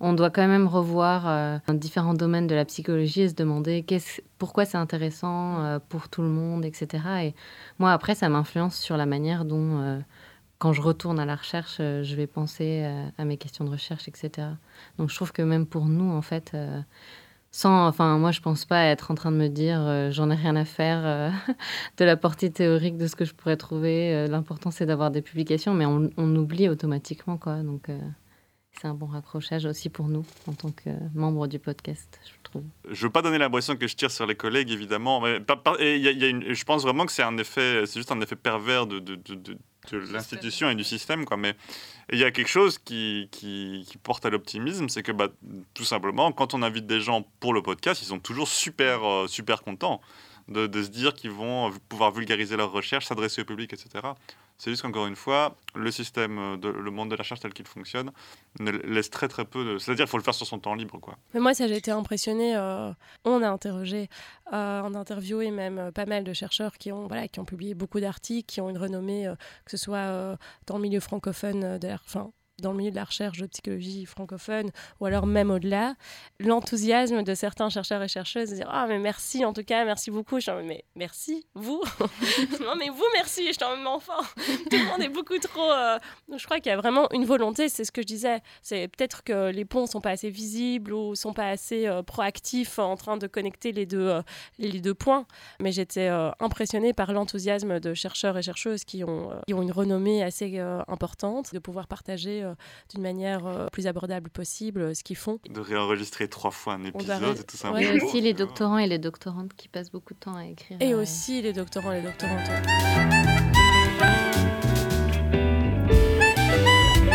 on doit quand même revoir euh, différents domaines de la psychologie et se demander pourquoi c'est intéressant pour tout le monde, etc. Et moi, après, ça m'influence sur la manière dont, quand je retourne à la recherche, je vais penser à mes questions de recherche, etc. Donc, je trouve que même pour nous, en fait, sans, enfin, moi, je pense pas être en train de me dire, j'en ai rien à faire <laughs> de la portée théorique de ce que je pourrais trouver. L'important, c'est d'avoir des publications, mais on, oublie automatiquement, quoi. Donc c'est un bon raccrochage aussi pour nous en tant que membres du podcast, je trouve. Je veux pas donner l'impression que je tire sur les collègues, évidemment, mais je pense vraiment que c'est un effet, c'est juste un effet pervers de, de l'institution et du système, quoi. Mais il y a quelque chose qui, qui, qui porte à l'optimisme, c'est que bah, tout simplement, quand on invite des gens pour le podcast, ils sont toujours super, euh, super contents de, de se dire qu'ils vont pouvoir vulgariser leurs recherches, s'adresser au public, etc. C'est juste qu'encore une fois, le système, euh, le monde de la recherche tel qu'il fonctionne, ne laisse très très peu de... C'est-à-dire qu'il faut le faire sur son temps libre. Quoi. Mais moi, ça, j'ai été impressionnée. Euh, on a interrogé, euh, on a interviewé même pas mal de chercheurs qui ont, voilà, qui ont publié beaucoup d'articles, qui ont une renommée, que ce soit dans le milieu francophone, de dans le milieu de la recherche de psychologie francophone ou alors même au-delà, l'enthousiasme de certains chercheurs et chercheuses de dire ah mais merci en tout cas merci beaucoup. Je dis, mais merci vous? <laughs> Non mais vous merci je t'en même enfant. Tout le monde est beaucoup trop euh, je crois qu'il y a vraiment une volonté c'est ce que je disais c'est peut-être que les ponts sont pas assez visibles ou sont pas assez euh, proactifs en train de connecter les deux euh, les deux points. Mais j'étais impressionnée par l'enthousiasme de chercheurs et chercheuses qui ont qui ont une renommée assez importante de pouvoir partager d'une manière euh, plus abordable possible euh, ce qu'ils font. De réenregistrer trois fois un épisode et tout ça. Y a aussi les doctorants et les doctorantes qui passent beaucoup de temps à écrire. Et aussi les doctorants et les doctorantes.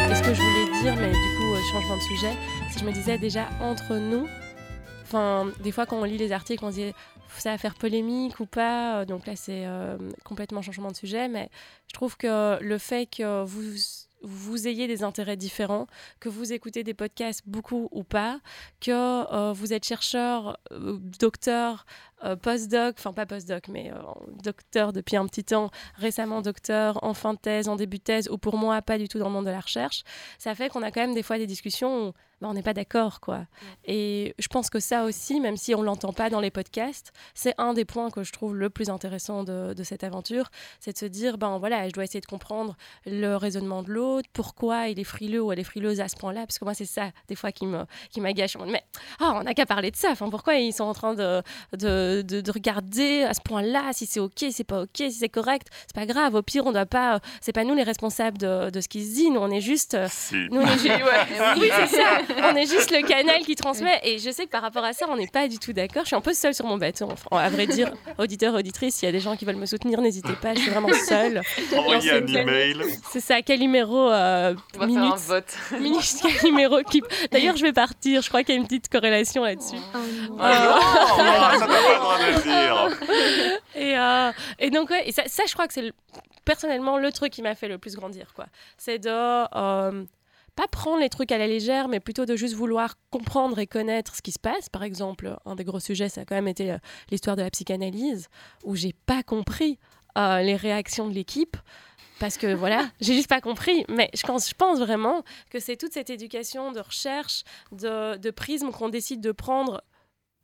Et ce que je voulais dire, mais du coup, changement de sujet, si je me disais déjà entre nous, Enfin, des fois, quand on lit les articles, on se dit ça va faire polémique ou pas. Donc là, c'est complètement changement de sujet. Mais je trouve que le fait que vous vous ayez des intérêts différents, que vous écoutez des podcasts beaucoup ou pas, que euh, vous êtes chercheur, euh, docteur, post-doc, enfin pas post-doc, mais docteur depuis un petit temps, récemment docteur, en fin de thèse, en début de thèse, ou pour moi pas du tout dans le monde de la recherche, ça fait qu'on a quand même des fois des discussions où bah, on n'est pas d'accord, quoi. Et je pense que ça aussi, même si on l'entend pas dans les podcasts, c'est un des points que je trouve le plus intéressant de, de cette aventure, c'est de se dire, ben voilà, je dois essayer de comprendre le raisonnement de l'autre, pourquoi il est frileux ou elle est frileuse à ce point-là, parce que moi c'est ça des fois qui me qui m'agace. Mais oh, on n'a qu'à parler de ça. Enfin, pourquoi ils sont en train de de, de, regarder à ce point-là si c'est ok, si c'est pas ok, si c'est correct, c'est pas grave. Au pire, on doit pas, c'est pas nous les responsables de, de ce qui se dit. Nous, on est juste, nous, on est <laughs> oui, c'est ça on est juste le canal qui transmet. Et je sais que par rapport à ça, on n'est pas du tout d'accord. Je suis un peu seule sur mon bateau. Enfin, à vrai dire, auditeur, auditrice, s'il y a des gens qui veulent me soutenir, n'hésitez pas. Je suis vraiment seule. Envoyez un email. C'est ça, Calimero. Euh, on va faire un vote. <laughs> Minute Calimero. Qui... D'ailleurs, je vais partir. Je crois qu'il y a une petite corrélation là-dessus. Oh. Euh... ça pas le dire. Et, euh, et donc, ouais, et ça, ça, je crois que c'est personnellement le truc qui m'a fait le plus grandir. quoi. C'est de euh, pas prendre les trucs à la légère, mais plutôt de juste vouloir comprendre et connaître ce qui se passe. Par exemple, un des gros sujets, ça a quand même été euh, l'histoire de la psychanalyse, où j'ai pas compris euh, les réactions de l'équipe. Parce que voilà, <laughs> j'ai juste pas compris. Mais je pense, je pense vraiment que c'est toute cette éducation de recherche, de, de prisme qu'on décide de prendre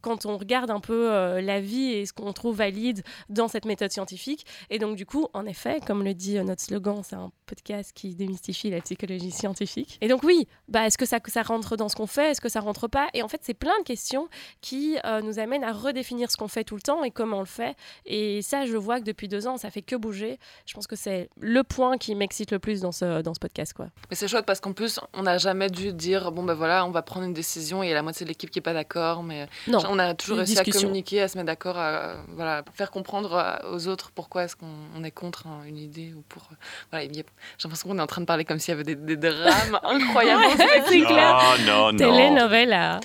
quand on regarde un peu euh, la vie et ce qu'on trouve valide dans cette méthode scientifique. Et donc, du coup, en effet, comme le dit euh, notre slogan, c'est un podcast qui démystifie la psychologie scientifique. Et donc, oui, bah, est-ce que ça, ça rentre dans ce qu'on fait? Est-ce que ça rentre pas? Et en fait, c'est plein de questions qui euh, nous amènent à redéfinir ce qu'on fait tout le temps et comment on le fait. Et ça, je vois que depuis deux ans, ça fait que bouger. Je pense que c'est le point qui m'excite le plus dans ce, dans ce podcast. Quoi. Mais c'est chouette parce qu'en plus, on n'a jamais dû dire, bon, ben voilà, on va prendre une décision et il y a la moitié de l'équipe qui n'est pas d'accord. Mais non on a toujours réussi à communiquer, à se mettre d'accord, à voilà, faire comprendre aux autres pourquoi est-ce qu'on est contre une idée ou pour. Voilà, j'ai l'impression qu'on est en train de parler comme s'il y avait des, drames <laughs> incroyables. c'est clair. Non, non,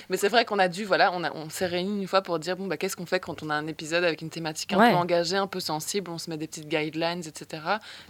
Mais c'est vrai qu'on a dû, voilà, on, on s'est réunis une fois pour dire bon, bah, qu'est-ce qu'on fait quand on a un épisode avec une thématique un peu engagée, un peu sensible, on se met des petites guidelines, etc.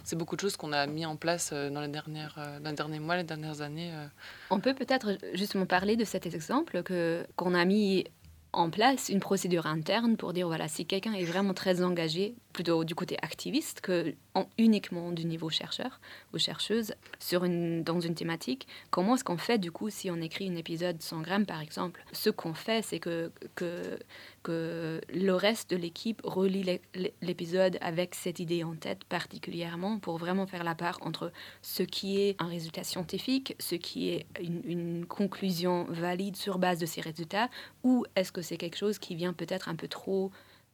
C'est beaucoup de choses qu'on a mis en place euh, dans les, dernières, euh, dans les derniers mois, les dernières années. Euh. On peut peut-être justement parler de cet exemple que qu'on a mis en place une procédure interne pour dire voilà si quelqu'un est vraiment très engagé plutôt du côté activiste que uniquement du niveau chercheur ou chercheuse sur une, dans une thématique. Comment est-ce qu'on fait du coup si on écrit un épisode 100 grammes par exemple? Ce qu'on fait c'est que, que que le reste de l'équipe relie l'épisode avec cette idée en tête particulièrement pour vraiment faire la part entre ce qui est un résultat scientifique, ce qui est une, conclusion valide sur base de ces résultats, ou est-ce que c'est quelque chose qui vient peut-être un peu trop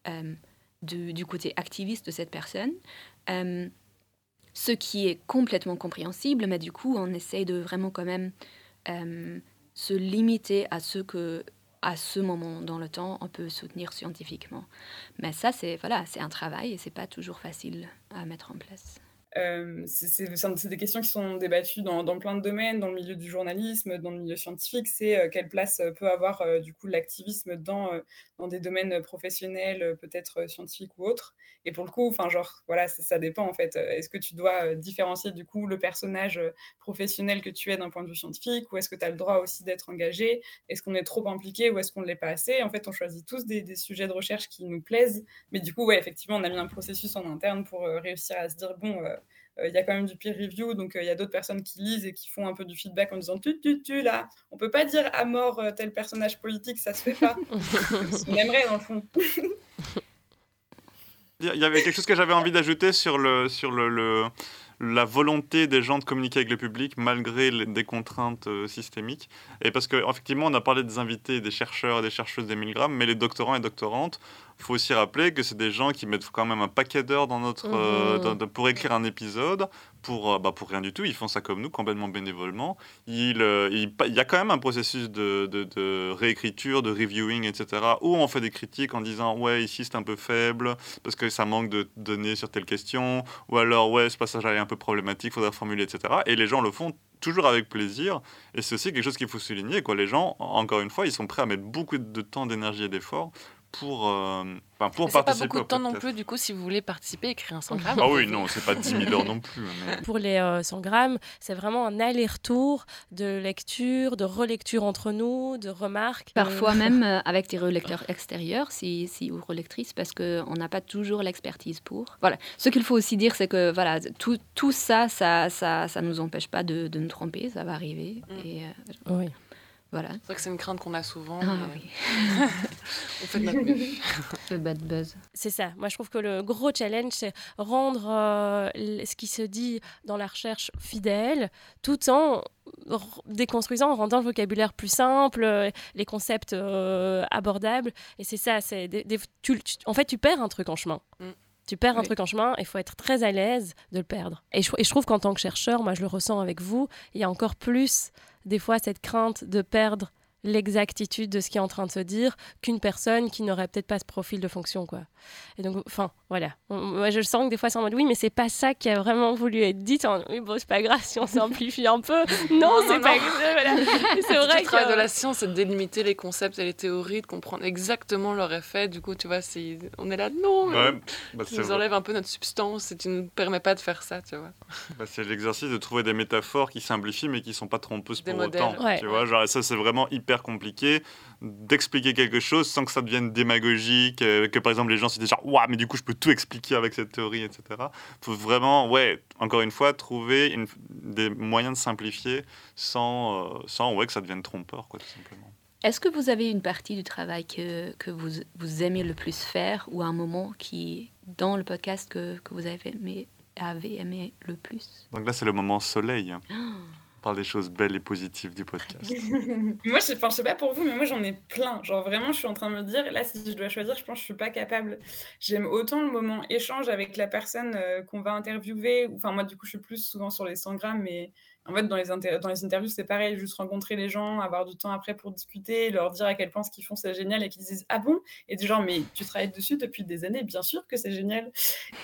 euh, du, côté activiste de cette personne. Euh, ce qui est complètement compréhensible, mais du coup, on essaye de vraiment quand même euh, se limiter à ce que à ce moment dans le temps, on peut soutenir scientifiquement. Mais ça, c'est voilà, c'est un travail et c'est pas toujours facile à mettre en place. Euh, c'est des questions qui sont débattues dans, plein de domaines, dans le milieu du journalisme, dans le milieu scientifique. C'est euh, quelle place euh, peut avoir du coup l'activisme dans, des domaines professionnels, peut-être scientifiques ou autres. Et pour le coup, enfin genre voilà, ça, dépend en fait. Est-ce que tu dois différencier du coup le personnage professionnel que tu es d'un point de vue scientifique, ou est-ce que tu as le droit aussi d'être engagé? Est-ce qu'on est trop impliqué ou est-ce qu'on ne l'est pas assez? En fait, on choisit tous des, des, sujets de recherche qui nous plaisent, mais du coup, ouais, effectivement, on a mis un processus en interne pour réussir à se dire bon il y a quand même du peer review, donc euh, il y a d'autres personnes qui lisent et qui font un peu du feedback en disant tu, tu, tu, là, on peut pas dire à mort euh, tel personnage politique, ça se fait pas. <laughs> on aimerait dans le fond. <laughs> Il y avait quelque chose que j'avais envie d'ajouter sur le, sur le, le la volonté des gens de communiquer avec le public malgré les, des contraintes euh, systémiques. Et parce qu'effectivement, on a parlé des invités, des chercheurs et des chercheuses des 1000 grammes, mais les doctorants et doctorantes, faut aussi rappeler que c'est des gens qui mettent quand même un paquet d'heures dans notre, euh, mmh. pour écrire un épisode, pour, euh, bah, pour rien du tout. Ils font ça comme nous, complètement bénévolement. Il, il, il y a quand même un processus de, de, de, réécriture, de reviewing, etc., où on fait des critiques en disant Ouais, ici c'est un peu faible, parce que ça manque de données sur telle question, ou alors Ouais, ce passage est un peu problématique, faudrait reformuler, etc. Et les gens le font toujours avec plaisir. Et c'est aussi quelque chose qu'il faut souligner. Quoi. Les gens, encore une fois, ils sont prêts à mettre beaucoup de temps, d'énergie et d'efforts pour, euh, pour participer. pas beaucoup de temps non plus, du coup, si vous voulez participer, écrire un 100 <laughs> grammes. Ah oui, non, c'est pas 10 000 heures non plus. Pour les 100 euh, grammes, c'est vraiment un aller-retour de lecture, de relecture entre nous, de remarques. Parfois même <laughs> euh, avec des relecteurs extérieurs, si, si ou relectrices, parce qu'on n'a pas toujours l'expertise pour. Voilà. Ce qu'il faut aussi dire, c'est que voilà, tout, tout ça, ça, ça, ça nous empêche pas de, de nous tromper, ça va arriver. Mm. Et, oui. C'est vrai que c'est une crainte qu'on a souvent. Ah, oui. <laughs> on fait de notre mieux. <laughs> Le bad buzz. C'est ça. Moi, je trouve que le gros challenge, c'est rendre euh, ce qui se dit dans la recherche fidèle, tout en déconstruisant, en rendant le vocabulaire plus simple, euh, les concepts euh, abordables. Et c'est ça. C'est en fait, tu perds un truc en chemin. Mm. Tu perds un truc en chemin, il faut être très à l'aise de le perdre. Et je, et je trouve qu'en tant que chercheur, moi je le ressens avec vous, il y a encore plus des fois cette crainte de perdre l'exactitude de ce qui est en train de se dire qu'une personne qui n'aurait peut-être pas ce profil de fonction quoi. Et donc enfin voilà, moi je sens que des fois c'est en mode oui mais c'est pas ça qui a vraiment voulu être dit. oui bon c'est pas grave si on s'amplifie un peu. <laughs> Non, c'est pas voilà. <laughs> C'est vrai le travail de la science c'est de délimiter les concepts et les théories, de comprendre exactement leur effet. Du coup tu vois si on est là non, ouais, bah, tu nous enlèves un peu notre substance et tu nous permets pas de faire ça tu vois. Bah, c'est l'exercice de trouver des métaphores qui simplifient mais qui sont pas trompeuses pour autant. Tu vois genre ça c'est vraiment hyper compliqué d'expliquer quelque chose sans que ça devienne démagogique, euh, que par exemple les gens se disent genre, waouh, mais du coup je peux tout expliquer avec cette théorie, etc. Il faut vraiment, ouais, encore une fois, trouver une, des moyens de simplifier sans, euh, sans ouais, que ça devienne trompeur, quoi, tout simplement. Est-ce que vous avez une partie du travail que, que vous, vous aimez le plus faire ou un moment qui, dans le podcast que, que vous avez, aimé, avez aimé le plus? Donc là, c'est le moment soleil. Oh parle des choses belles et positives du podcast. <laughs> moi, je, ne sais pas pour vous, mais moi, j'en ai plein. Genre, vraiment, je suis en train de me dire, là, si je dois choisir, je pense que je suis pas capable. J'aime autant le moment échange avec la personne euh, qu'on va interviewer. Enfin, moi, du coup, je suis plus souvent sur les 100 grammes, mais En fait, dans les, dans les interviews, c'est pareil, juste rencontrer les gens, avoir du temps après pour discuter, leur dire à quel point ce qu'ils font c'est génial et qu'ils disent Ah bon? Et du genre, mais tu travailles dessus depuis des années, bien sûr que c'est génial.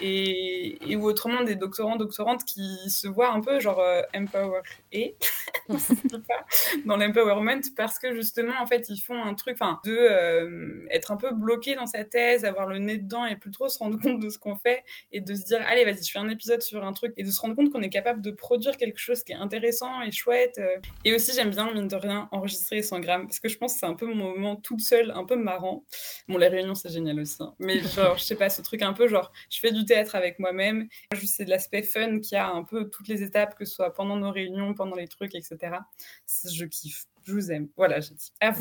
Et, ou autrement, des doctorants, doctorantes qui se voient un peu genre euh, empower et? <laughs> Dans l'empowerment parce que justement, en fait, ils font un truc, enfin, de euh, être un peu bloqué dans sa thèse, avoir le nez dedans et plus trop se rendre compte de ce qu'on fait et de se dire Allez, vas-y, je fais un épisode sur un truc et de se rendre compte qu'on est capable de produire quelque chose qui est intéressant et chouette. Euh. Et aussi, j'aime bien, mine de rien, enregistrer 100 grammes parce que je pense que c'est un peu mon moment toute seule, un peu marrant. Bon, les réunions, c'est génial aussi. Hein. Mais <laughs> genre, je sais pas, ce truc un peu genre, je fais du théâtre avec moi-même. C'est de l'aspect fun qui a un peu toutes les étapes, que ce soit pendant nos réunions, pendant les trucs, etc. Je kiffe. Je vous aime. Voilà, j'ai dit. <laughs>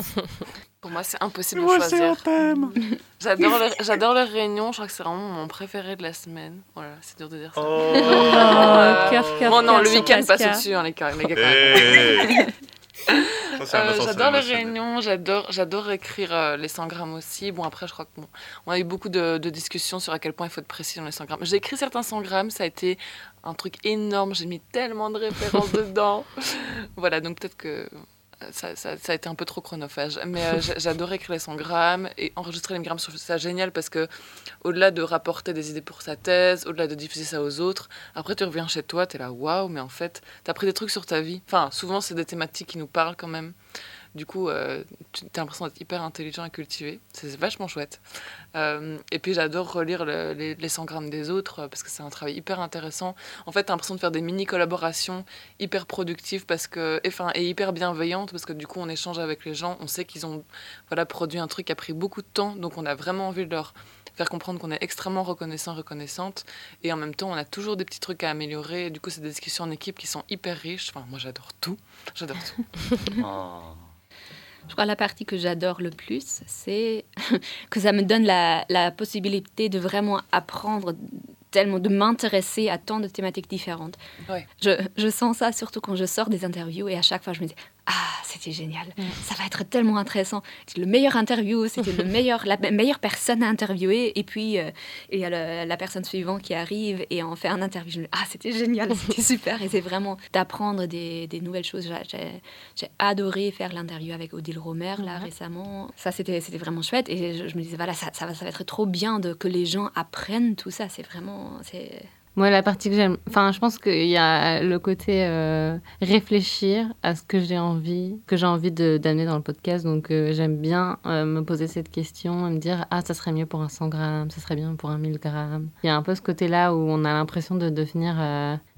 Pour moi, c'est impossible de choisir. <laughs> J'adore les, j'adore les réunions. Je crois que c'est vraiment mon préféré de la semaine. Voilà, c'est dur de dire ça. Oh, oh bon, non, le week-end passe au-dessus, hein, les gars. Les gars euh, j'adore les réunions, j'adore, j'adore écrire euh, les 100 grammes aussi. Bon, après, je crois qu'on on a eu beaucoup de, discussions sur à quel point il faut être précis dans les 100 grammes. J'ai écrit certains 100 grammes, ça a été un truc énorme. J'ai mis tellement de références <laughs> dedans. Voilà, donc peut-être que ça, a été un peu trop chronophage. Mais euh, j'adorais écrire les 100 grammes et enregistrer les grammes. Je trouve ça génial parce que, au-delà de rapporter des idées pour sa thèse, au-delà de diffuser ça aux autres, après tu reviens chez toi, tu es là, waouh, mais en fait, tu as appris des trucs sur ta vie. Enfin, souvent, c'est des thématiques qui nous parlent quand même. Du coup, euh, tu as l'impression d'être hyper intelligent et cultivé. C'est vachement chouette. Euh, et puis, j'adore relire les, les, 100 grammes des autres euh, parce que c'est un travail hyper intéressant. En fait, tu as l'impression de faire des mini-collaborations hyper productives parce que, et, enfin, et hyper bienveillantes parce que du coup, on échange avec les gens. On sait qu'ils ont voilà, produit un truc qui a pris beaucoup de temps. Donc, on a vraiment envie de leur faire comprendre qu'on est extrêmement reconnaissant, reconnaissante. Et en même temps, on a toujours des petits trucs à améliorer. du coup, c'est des discussions en équipe qui sont hyper riches. Enfin, moi, j'adore tout. J'adore tout. <laughs> <laughs> Oh. Je crois que la partie que j'adore le plus, c'est <laughs> que ça me donne la, la, possibilité de vraiment apprendre tellement, de m'intéresser à tant de thématiques différentes. Je, je, sens ça surtout quand je sors des interviews et à chaque fois je me dis ah, c'était génial. Ça va être tellement intéressant. C'était le meilleur interview, c'était le <laughs> meilleur, la meilleure personne à interviewer. Et puis, euh, il y a la personne suivante qui arrive et on fait un interview. Je me dis, ah, c'était génial, <laughs> c'était super. Et c'est vraiment d'apprendre des, des, nouvelles choses. J'ai adoré faire l'interview avec Odile Romer, là, récemment. Ça, c'était vraiment chouette. Et je, me disais, voilà, ça, ça, va, ça va être trop bien de, que les gens apprennent tout ça. C'est vraiment... Moi, la partie que j'aime, enfin, je pense qu'il y a le côté euh, réfléchir à ce que j'ai envie, que j'ai envie d'amener dans le podcast. Donc, euh, j'aime bien euh, me poser cette question et me dire, ah, ça serait mieux pour un 100 grammes, ça serait bien pour un 1000 grammes. Il y a un peu ce côté-là où on a l'impression de devenir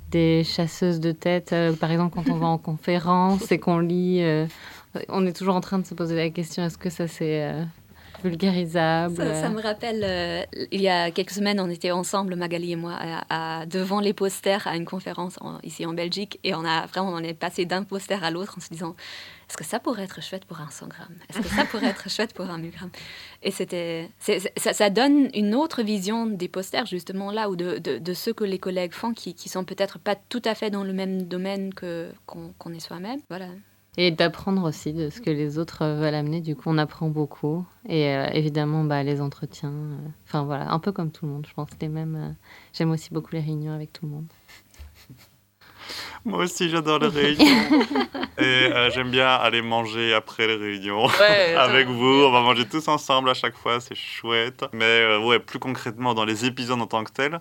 des chasseuses de tête. par exemple, quand on va en <laughs> conférence et qu'on lit, on est toujours en train de se poser la question, est-ce que ça c'est Ça, me rappelle, euh, il y a quelques semaines, on était ensemble, Magali et moi, à, devant les posters à une conférence ici en Belgique, et on a vraiment, on est passé d'un poster à l'autre en se disant, est-ce que ça pourrait être chouette pour un 100 grammes? Est-ce que ça pourrait être chouette pour un 1000 grammes? Et c'était, ça, donne une autre vision des posters, justement, là, ou de, de, ce que les collègues font, qui, qui sont peut-être pas tout à fait dans le même domaine que, qu'on, est soi-même. Voilà. Et d'apprendre aussi de ce que les autres veulent amener. Du coup, on apprend beaucoup. Et euh, évidemment, bah, les entretiens. Euh, enfin, voilà, un peu comme tout le monde, je pense. Les mêmes. Euh, j'aime aussi beaucoup les réunions avec tout le monde. Moi aussi, j'adore les réunions. <laughs> Et j'aime bien aller manger après les réunions <laughs> avec vous. On va manger tous ensemble à chaque fois, c'est chouette. Mais ouais, plus concrètement, dans les épisodes en tant que tel,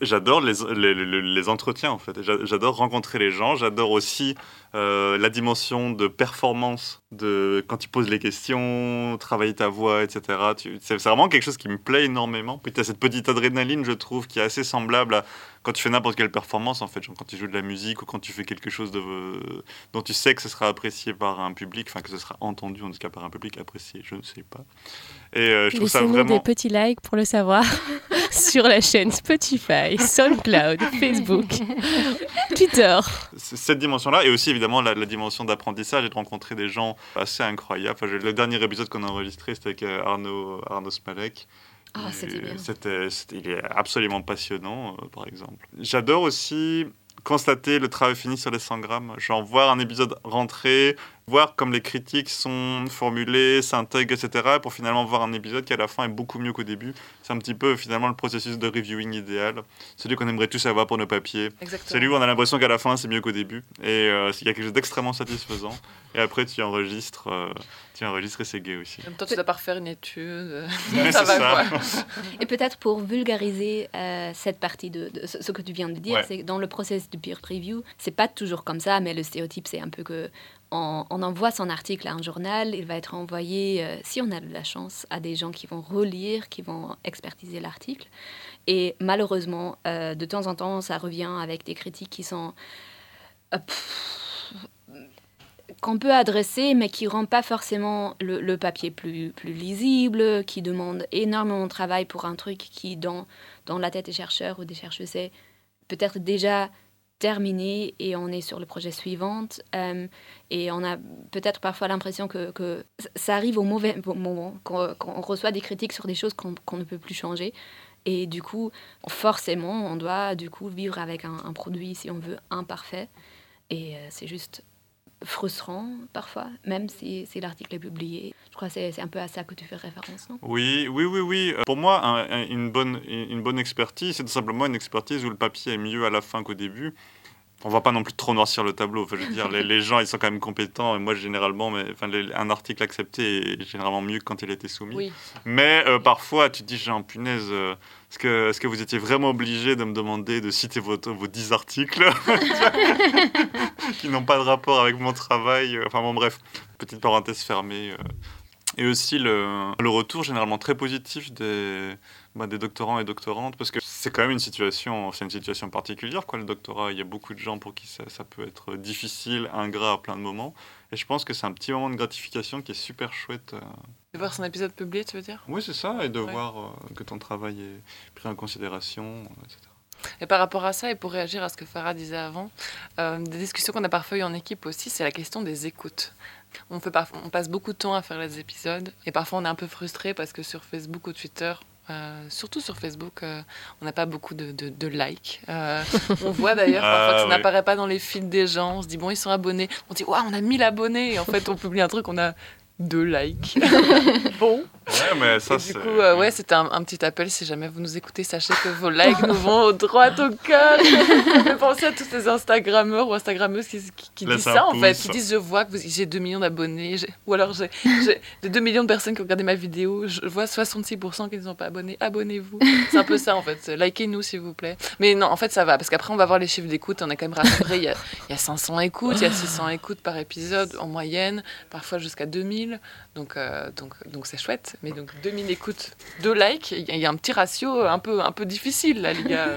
j'adore les, les, les, entretiens en fait. J'adore rencontrer les gens. J'adore aussi euh, la dimension de performance de quand tu poses les questions, travailler ta voix, etc. C'est vraiment quelque chose qui me plaît énormément. Puis tu as cette petite adrénaline, je trouve, qui est assez semblable à quand tu fais n'importe quelle performance, en fait, quand tu joues de la musique ou quand tu fais quelque chose dont tu sais que ce sera apprécié par un public, enfin que ce sera entendu en tout cas par un public apprécié, je ne sais pas. Et euh, je trouve ça vraiment. des petits likes pour le savoir <laughs> sur la chaîne Spotify, SoundCloud, Facebook, <laughs> Twitter. Cette dimension-là, et aussi évidemment la, dimension d'apprentissage et de rencontrer des gens assez incroyables. Enfin, le dernier épisode qu'on a enregistré, c'était avec euh, Arnaud, Arnaud Smalek. Ah, c'était bien. C'était, il est absolument passionnant, euh, par exemple. J'adore aussi constater le travail fini sur les 100 grammes. Genre voir un épisode rentrer, voir comme les critiques sont formulées, s'intègrent, etc. pour finalement voir un épisode qui à la fin est beaucoup mieux qu'au début. C'est un petit peu finalement le processus de reviewing idéal, celui qu'on aimerait tous avoir pour nos papiers. Exactement. Celui où on a l'impression qu'à la fin c'est mieux qu'au début. Et euh, il y a quelque chose d'extrêmement satisfaisant. Et après tu enregistres, euh, tu enregistres et c'est gay aussi. En même temps, tu dois pas refaire une étude. <laughs> Ouais, <laughs> ça c'est va ça. quoi. Et peut-être pour vulgariser euh, cette partie de, de ce, que tu viens de dire, Ouais. c'est que dans le process de peer review, c'est pas toujours comme ça, mais le stéréotype, c'est un peu que on, envoie son article à un journal, il va être envoyé, euh, si on a de la chance, à des gens qui vont relire, qui vont expertiser l'article. Et malheureusement, euh, de temps en temps, ça revient avec des critiques qui sont euh, qu'on peut adresser, mais qui ne rend pas forcément le, papier plus, plus lisible, qui demande énormément de travail pour un truc qui, dans, dans la tête des chercheurs ou des chercheuses, est peut-être déjà terminé et on est sur le projet suivant. Euh, et on a peut-être parfois l'impression que, que ça arrive au mauvais moment, qu'on reçoit des critiques sur des choses qu'on qu'on ne peut plus changer. Et du coup, forcément, on doit du coup vivre avec un, un produit, si on veut, imparfait. Et euh, c'est juste frustrant parfois, même si, l'article est publié. Je crois que c'est un peu à ça que tu fais référence, non? Oui, oui, oui, oui. Pour moi, un- un- une, bonne, une bonne expertise, c'est simplement une expertise où le papier est mieux à la fin qu'au début. On va pas non plus trop noircir le tableau. Enfin, je veux dire, les, les gens, ils sont quand même compétents. Et moi, généralement, mais, enfin, les- un article accepté est généralement mieux que quand il a été soumis. Oui. Mais euh, parfois, tu te dis, genre, punaise, euh, est-ce que, est-ce que vous étiez vraiment obligé de me demander de citer votre, vos 10 articles <laughs> qui n'ont pas de rapport avec mon travail euh, Enfin bon, bref, petite parenthèse fermée. Et aussi le, le retour généralement très positif des, bah, des doctorants et doctorantes, parce que c'est quand même une situation, c'est une situation particulière, quoi, le doctorat. Il y a beaucoup de gens pour qui ça, ça peut être difficile, ingrat à plein de moments. Et je pense que c'est un petit moment de gratification qui est super chouette. euh. De voir son épisode publié, tu veux dire? Oui, c'est ça, et de Ouais. voir euh, que ton travail est pris en considération, euh, etc. Et par rapport à ça, et pour réagir à ce que Farah disait avant, euh, des discussions qu'on a parfois eues en équipe aussi, c'est la question des écoutes. On, fait parfois, on passe beaucoup de temps à faire les épisodes, et parfois on est un peu frustré parce que sur Facebook ou Twitter, euh, surtout sur Facebook, euh, on n'a pas beaucoup de, de- de likes. Euh, on voit d'ailleurs Ah, parfois que ça n'apparaît pas dans les feeds des gens. On se dit, bon, ils sont abonnés. On dit, waouh, on a 1000 abonnés. Et en fait, on publie un truc, on a deux likes. <laughs> bon. Ouais, mais ça, Et c'est. du coup, euh, ouais, c'était un, un petit appel. Si jamais vous nous écoutez, sachez que vos likes nous vont droit au cœur. <laughs> Penser à tous ces Instagrammeurs ou Instagrammeuses qui, qui, qui Laisse disent ça, en fait. Qui disent Je vois que j'ai 2 millions d'abonnés. Ou alors, j'ai j'ai des 2 millions de personnes qui ont regardé ma vidéo. Je vois 66% qui ne sont pas abonnés. Abonnez-vous. C'est un peu ça, en fait. Likez-nous, s'il vous plaît. Mais non, en fait, ça va. Parce qu'après, on va voir les chiffres d'écoute. On est quand même rassuré. Il y a, il y a 500 écoutes, il y a 600 écoutes par épisode en moyenne, parfois jusqu'à 2000. Donc, euh, donc, donc c'est chouette. Mais donc 2000 écoutes, 2 likes, il y, a- un petit ratio un peu, un peu difficile là, les gars.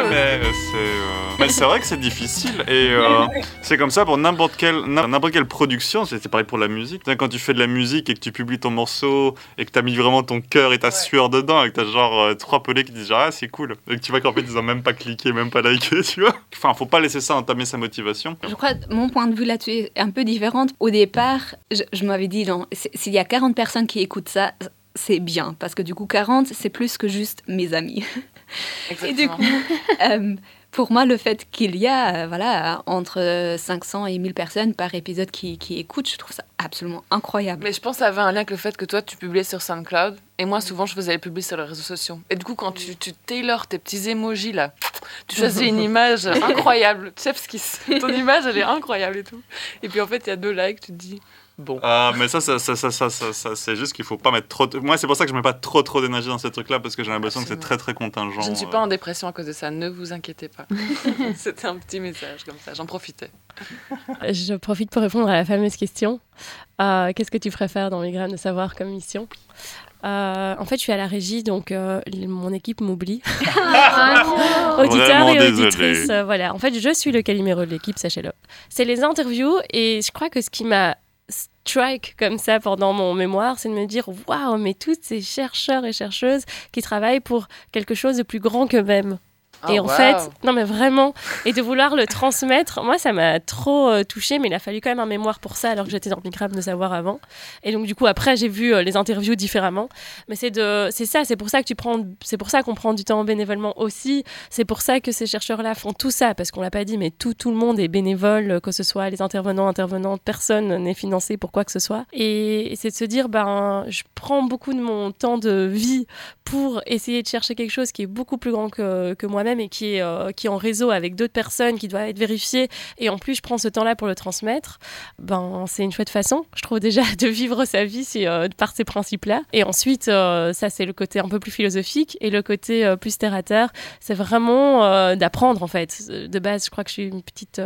Ouais, mais c'est. euh, Mais c'est vrai que c'est difficile et euh, c'est comme ça pour n'importe quelle, n'importe quelle production. C'est c'est pareil pour la musique. Quand tu fais de la musique et que tu publies ton morceau et que tu as mis vraiment ton cœur et ta sueur dedans et que tu as genre euh, trois pelés qui disent genre, ah c'est cool et que tu vois qu'en fait ils ont même pas cliqué, même pas liké, <laughs> tu vois. Enfin, faut pas laisser ça entamer sa motivation. Je crois que mon point de vue là-dessus est un peu différent. Au départ, je, je m'avais dit, non, s'il y a 40 personnes qui écoutent ça, c'est bien. Parce que du coup, 40, c'est plus que juste mes amis. <laughs> Et du Exactement. coup, euh, pour moi, le fait qu'il y a euh, voilà, entre 500 et 1000 personnes par épisode qui, qui écoutent, je trouve ça absolument incroyable. Mais je pense que ça avait un lien avec le fait que toi, tu publiais sur SoundCloud. Et moi, souvent, je faisais les publis sur les réseaux sociaux. Et du coup, quand tu, tu tailors tes petits emojis là, tu choisis une image <laughs> incroyable. Chefskis. <laughs> Ton image, elle est incroyable et tout. Et puis en fait, il y a deux likes, tu te dis, bon. Ah, mais ça, ça, ça, ça, ça, ça, ça, c'est juste qu'il faut pas mettre trop. de- Moi, c'est pour ça que je mets pas trop, trop d'énergie dans ces trucs-là parce que j'ai l'impression que c'est très, très contingent. Je ne suis euh. pas en dépression à cause de ça, ne vous inquiétez pas. <laughs> C'était un petit message comme ça, j'en profitais. Je profite pour répondre à la fameuse question. Euh, Qu'est-ce que tu préfères dans Migraine de savoir comme mission? Euh, En fait, je suis à la régie, donc euh, mon équipe m'oublie. <laughs> <laughs> Auditeurs Vraiment et euh, voilà. En fait, je suis le caliméro de l'équipe, sachez-le. C'est les interviews et je crois que ce qui m'a strike comme ça pendant mon mémoire, c'est de me dire waouh, mais tous ces chercheurs et chercheuses qui travaillent pour quelque chose de plus grand qu'eux-mêmes. Et Oh, en wow. fait, non mais vraiment, et de vouloir le transmettre, moi ça m'a trop euh, touchée, mais il a fallu quand même un mémoire pour ça alors que j'étais dans Migrave de savoir avant. Et donc du coup après j'ai vu euh, les interviews différemment, mais c'est de, c'est ça, c'est pour ça que tu prends, c'est pour ça qu'on prend du temps bénévolement aussi, c'est pour ça que ces chercheurs-là font tout ça parce qu'on l'a pas dit, mais tout tout le monde est bénévole, que ce soit les intervenants, intervenantes, personne n'est financé pour quoi que ce soit. Et c'est de se dire ben je prends beaucoup de mon temps de vie pour essayer de chercher quelque chose qui est beaucoup plus grand que, que moi-même et qui est, euh, qui est en réseau avec d'autres personnes, qui doit être vérifié, et en plus je prends ce temps-là pour le transmettre, ben, c'est une chouette façon, je trouve déjà, <laughs> de vivre sa vie si, euh, par ces principes-là. Et ensuite, euh, ça c'est le côté un peu plus philosophique, et le côté euh, plus terre-à-terre, c'est vraiment d'apprendre en fait. De base, je crois que je suis une petite,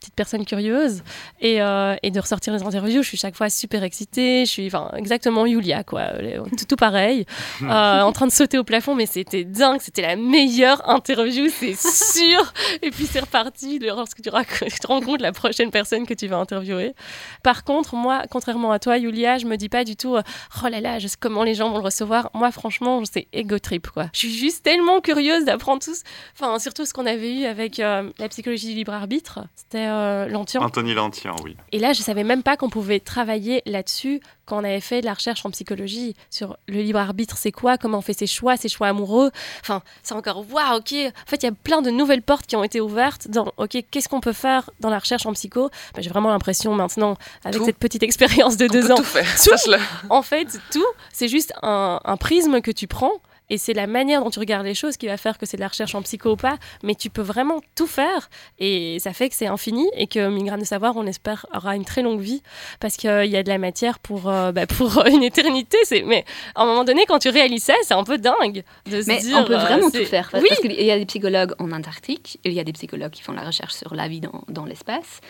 petite personne curieuse, et, et de ressortir les interviews, je suis chaque fois super excitée, je suis enfin, exactement Yulia, quoi, tout, tout pareil, <laughs> en train de sauter au plafond, mais c'était dingue, c'était la meilleure interview, c'est sûr. Et puis c'est reparti lorsque tu, tu te rends compte la prochaine personne que tu vas interviewer. Par contre, moi, contrairement à toi, Yulia, je me dis pas du tout, euh, oh là là, je sais comment les gens vont le recevoir. Moi, franchement, c'est ego trip, quoi. Je suis juste tellement curieuse d'apprendre tout, ce- enfin, surtout ce qu'on avait eu avec euh, la psychologie du libre arbitre. C'était euh, Lantian. Anthony Lantian, oui. Et là, je savais même pas qu'on pouvait travailler là-dessus quand on avait fait de la recherche en psychologie sur le libre arbitre, c'est quoi, comment on fait ses choix, ses choix amoureux. Enfin, c'est encore waouh, ok. En fait, il y a plein de nouvelles portes qui ont été ouvertes dans, ok, qu'est-ce qu'on peut faire dans la recherche en psycho. Ben, J'ai vraiment l'impression maintenant, avec Tout. cette petite expérience de On deux ans, tout faire, Tout. sache-le. en fait, tout, c'est juste un, un prisme que tu prends. Et c'est la manière dont tu regardes les choses qui va faire que c'est de la recherche en psycho ou pas. Mais tu peux vraiment tout faire. Et ça fait que c'est infini. Et que Migraine de Savoir, on espère, aura une très longue vie. Parce qu'il y a de la matière pour, euh, bah, pour <laughs> une éternité. Mais à un moment donné, quand tu réalises ça, c'est un peu dingue de se Mais dire. on peut euh, vraiment tout faire. Oui, Parce qu'il y a des psychologues en Antarctique, il y a des psychologues qui font la recherche sur la vie dans, dans l'espace.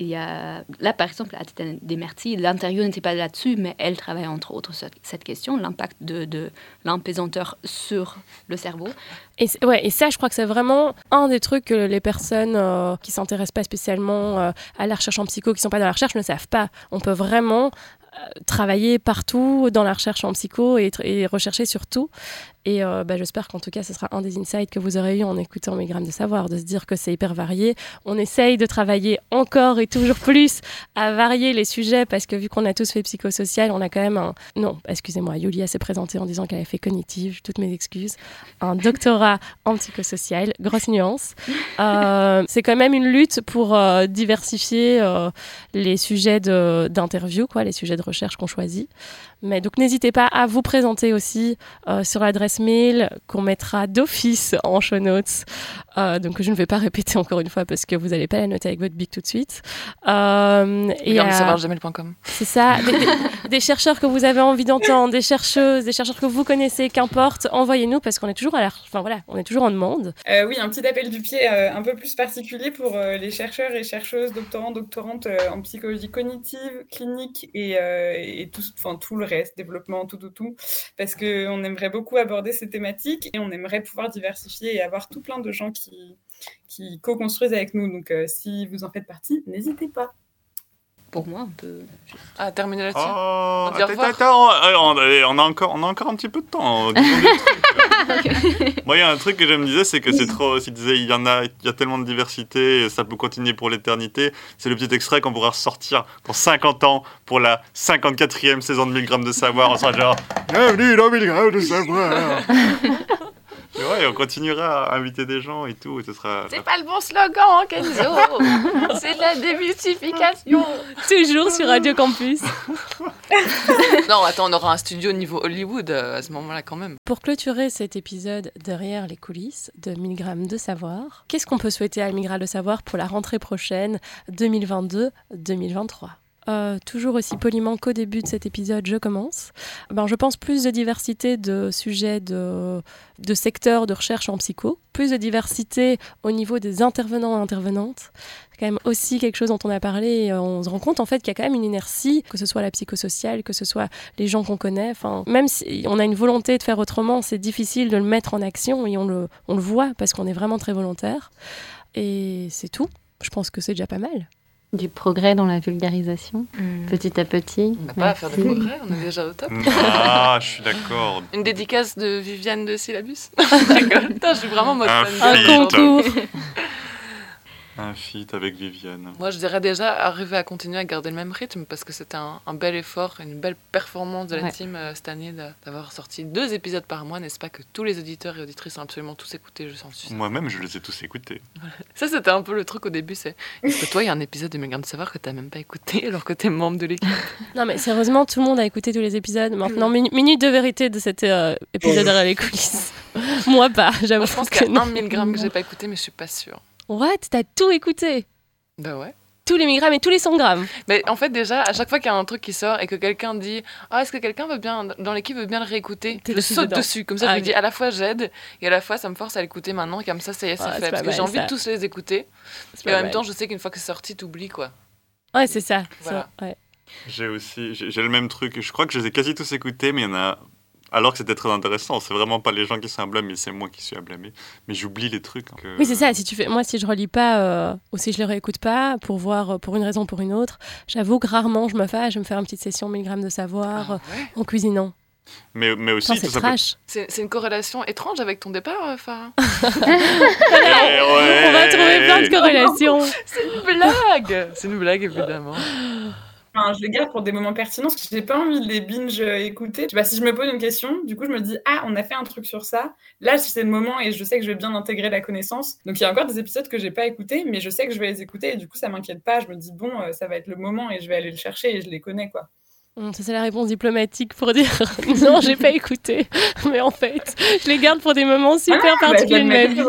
Il y a, là, par exemple, à Titane Desmerty, l'interview n'était pas là-dessus, mais elle travaille entre autres sur cette question, l'impact de, de l'empaisanteur sur le cerveau. Et, ouais, et ça, je crois que c'est vraiment un des trucs que les personnes euh, qui s'intéressent pas spécialement euh, à la recherche en psycho, qui sont pas dans la recherche, ne savent pas. On peut vraiment euh, travailler partout dans la recherche en psycho et, et rechercher sur tout. Et euh, bah, j'espère qu'en tout cas, ce sera un des insights que vous aurez eu en écoutant mes grammes de savoir, de se dire que c'est hyper varié. On essaye de travailler encore et toujours plus à varier les sujets parce que vu qu'on a tous fait psychosocial, on a quand même un... Non, excusez-moi, Yulia s'est présentée en disant qu'elle avait fait cognitive, toutes mes excuses. Un doctorat <laughs> en psychosocial, grosse nuance. Euh, c'est quand même une lutte pour euh, diversifier euh, les sujets d'interview, quoi, les sujets de recherche qu'on choisit. Mais donc n'hésitez pas à vous présenter aussi euh, sur l'adresse mail qu'on mettra d'office en show notes. Euh, donc je ne vais pas <laughs> répéter encore une fois parce que vous n'allez pas la noter avec votre bic tout de suite. Euh, et de à- c'est ça, <laughs> des, chercheurs que vous avez envie d'entendre, des chercheuses, des chercheurs que vous connaissez, qu'importe, envoyez-nous parce qu'on est toujours à la, enfin voilà, on est toujours en demande. Euh, oui, un petit appel du pied euh, un peu plus particulier pour euh, les chercheurs et chercheuses, doctorants, doctorantes en psychologie cognitive, clinique et, tout, enfin, tout le reste, développement, tout, tout, tout. Parce qu'on aimerait beaucoup aborder ces thématiques et on aimerait pouvoir diversifier et avoir tout plein de gens qui, qui co-construisent avec nous. Donc si vous en faites partie, n'hésitez pas. Pour moi, on peut. Ah, terminer là-dessus. Oh, On attends, attends, on, a encore, on a encore un petit peu de temps. Des trucs. <laughs> Moi, il y a un truc que je me disais, c'est que c'est trop. Si tu disais, il y en a, il y a tellement de diversité, ça peut continuer pour l'éternité. C'est le petit extrait qu'on pourra ressortir dans 50 ans pour la 54e saison de 1000 grammes de savoir. On sera genre, <laughs> bienvenue dans 1000 grammes de savoir. <laughs> Ouais, on continuera à inviter des gens et tout, et ce sera. C'est pas le bon slogan, Kenzo <laughs> C'est de la démystification Toujours sur Radio Campus. <laughs> Non, attends, on aura un studio niveau Hollywood euh, à ce moment-là quand même. Pour clôturer cet épisode derrière les coulisses de 1000 grammes de savoir, qu'est-ce qu'on peut souhaiter à 1000 grammes de savoir pour la rentrée prochaine 2022-2023 Euh, toujours aussi poliment qu'au début de cet épisode, je commence. Ben, je pense plus de diversité de sujets, de, secteurs de recherche en psycho, plus de diversité au niveau des intervenants et intervenantes. C'est quand même aussi quelque chose dont on a parlé euh, on se rend compte en fait qu'il y a quand même une inertie, que ce soit la psychosociale, que ce soit les gens qu'on connaît. Enfin, même si on a une volonté de faire autrement, c'est difficile de le mettre en action et on le, on le voit parce qu'on est vraiment très volontaire. Et c'est tout. Je pense que c'est déjà pas mal. Du progrès dans la vulgarisation, Mm. petit à petit. On n'a pas à faire des Merci. progrès, on est déjà au top. <laughs> Ah, je suis d'accord. <laughs> Une dédicace de Viviane de Syllabus. <laughs> Putain, je suis vraiment mode Un. Un concours. Un feat avec Viviane. Moi, je dirais déjà arriver à continuer à garder le même rythme parce que c'était un, un bel effort, une belle performance de la Ouais. team euh, cette année d'avoir sorti deux épisodes par mois. N'est-ce pas que tous les auditeurs et auditrices ont absolument tous écouté Je sens suis Moi-même, je les ai tous écoutés. <laughs> Ça, c'était un peu le truc au début. C'est est-ce que toi, il y a un épisode de Mes Grains de Savoir que t'as même pas écouté <laughs> alors que t'es membre de l'équipe? <laughs> Non, mais sérieusement, tout le monde a écouté tous les épisodes. Maintenant, minu- minute de vérité de cet euh, épisode derrière les coulisses. Moi, pas, j'avoue. Je pense que qu'il y a milligramme que j'ai pas écouté, mais je suis pas sûre. What? T'as tout écouté? Bah ouais. Tous les milligrammes et tous les 100 grammes. Mais en fait, déjà, à chaque fois qu'il y a un truc qui sort et que quelqu'un dit Ah, est-ce que quelqu'un veut bien, dans l'équipe veut bien le réécouter? Je dessus saute dedans. dessus. Comme ça, Ah, je me ok. dis à la fois j'aide et à la fois ça me force à l'écouter maintenant. Comme ça, ça y est, c'est c'est fait. Parce que j'ai envie ça. de tous les écouter. Et en même mal. temps, je sais qu'une fois que c'est sorti, t'oublies quoi. Ouais, c'est ça. Voilà. ça, ouais. J'ai aussi, j'ai j'ai le même truc. Je crois que je les ai quasi tous écoutés, mais il y en a. Alors que c'était très intéressant. C'est vraiment pas les gens qui sont à blâmer, c'est moi qui suis à blâmer. Mais j'oublie les trucs. que- Oui, c'est ça. Si tu fais, moi, si je relis pas euh, ou si je les réécoute pas pour voir euh, pour une raison ou pour une autre, j'avoue que rarement je me fais. ah, Je vais me faire une petite session milligrammes de savoir Ah euh, ouais. en cuisinant. Mais, mais aussi, c'est trash. C'est c'est une corrélation étrange avec ton départ, Farah. <laughs> Eh ouais. On va trouver plein de corrélations. C'est une blague C'est une blague, évidemment. <laughs> Je les garde pour des moments pertinents parce que j'ai pas envie de les binge écouter. Si je me pose une question, du coup, je me dis ah, on a fait un truc sur ça. Là, c'est le moment et je sais que je vais bien intégrer la connaissance. Donc il y a encore des épisodes que j'ai pas écoutés, mais je sais que je vais les écouter et du coup, ça m'inquiète pas. Je me dis bon, euh, ça va être le moment et je vais aller le chercher et je les connais quoi. Ça, c'est la réponse diplomatique pour dire <laughs> non, j'ai pas écouté. Mais en fait, je les garde pour des moments super Ah, bah, particuliers de ma vie.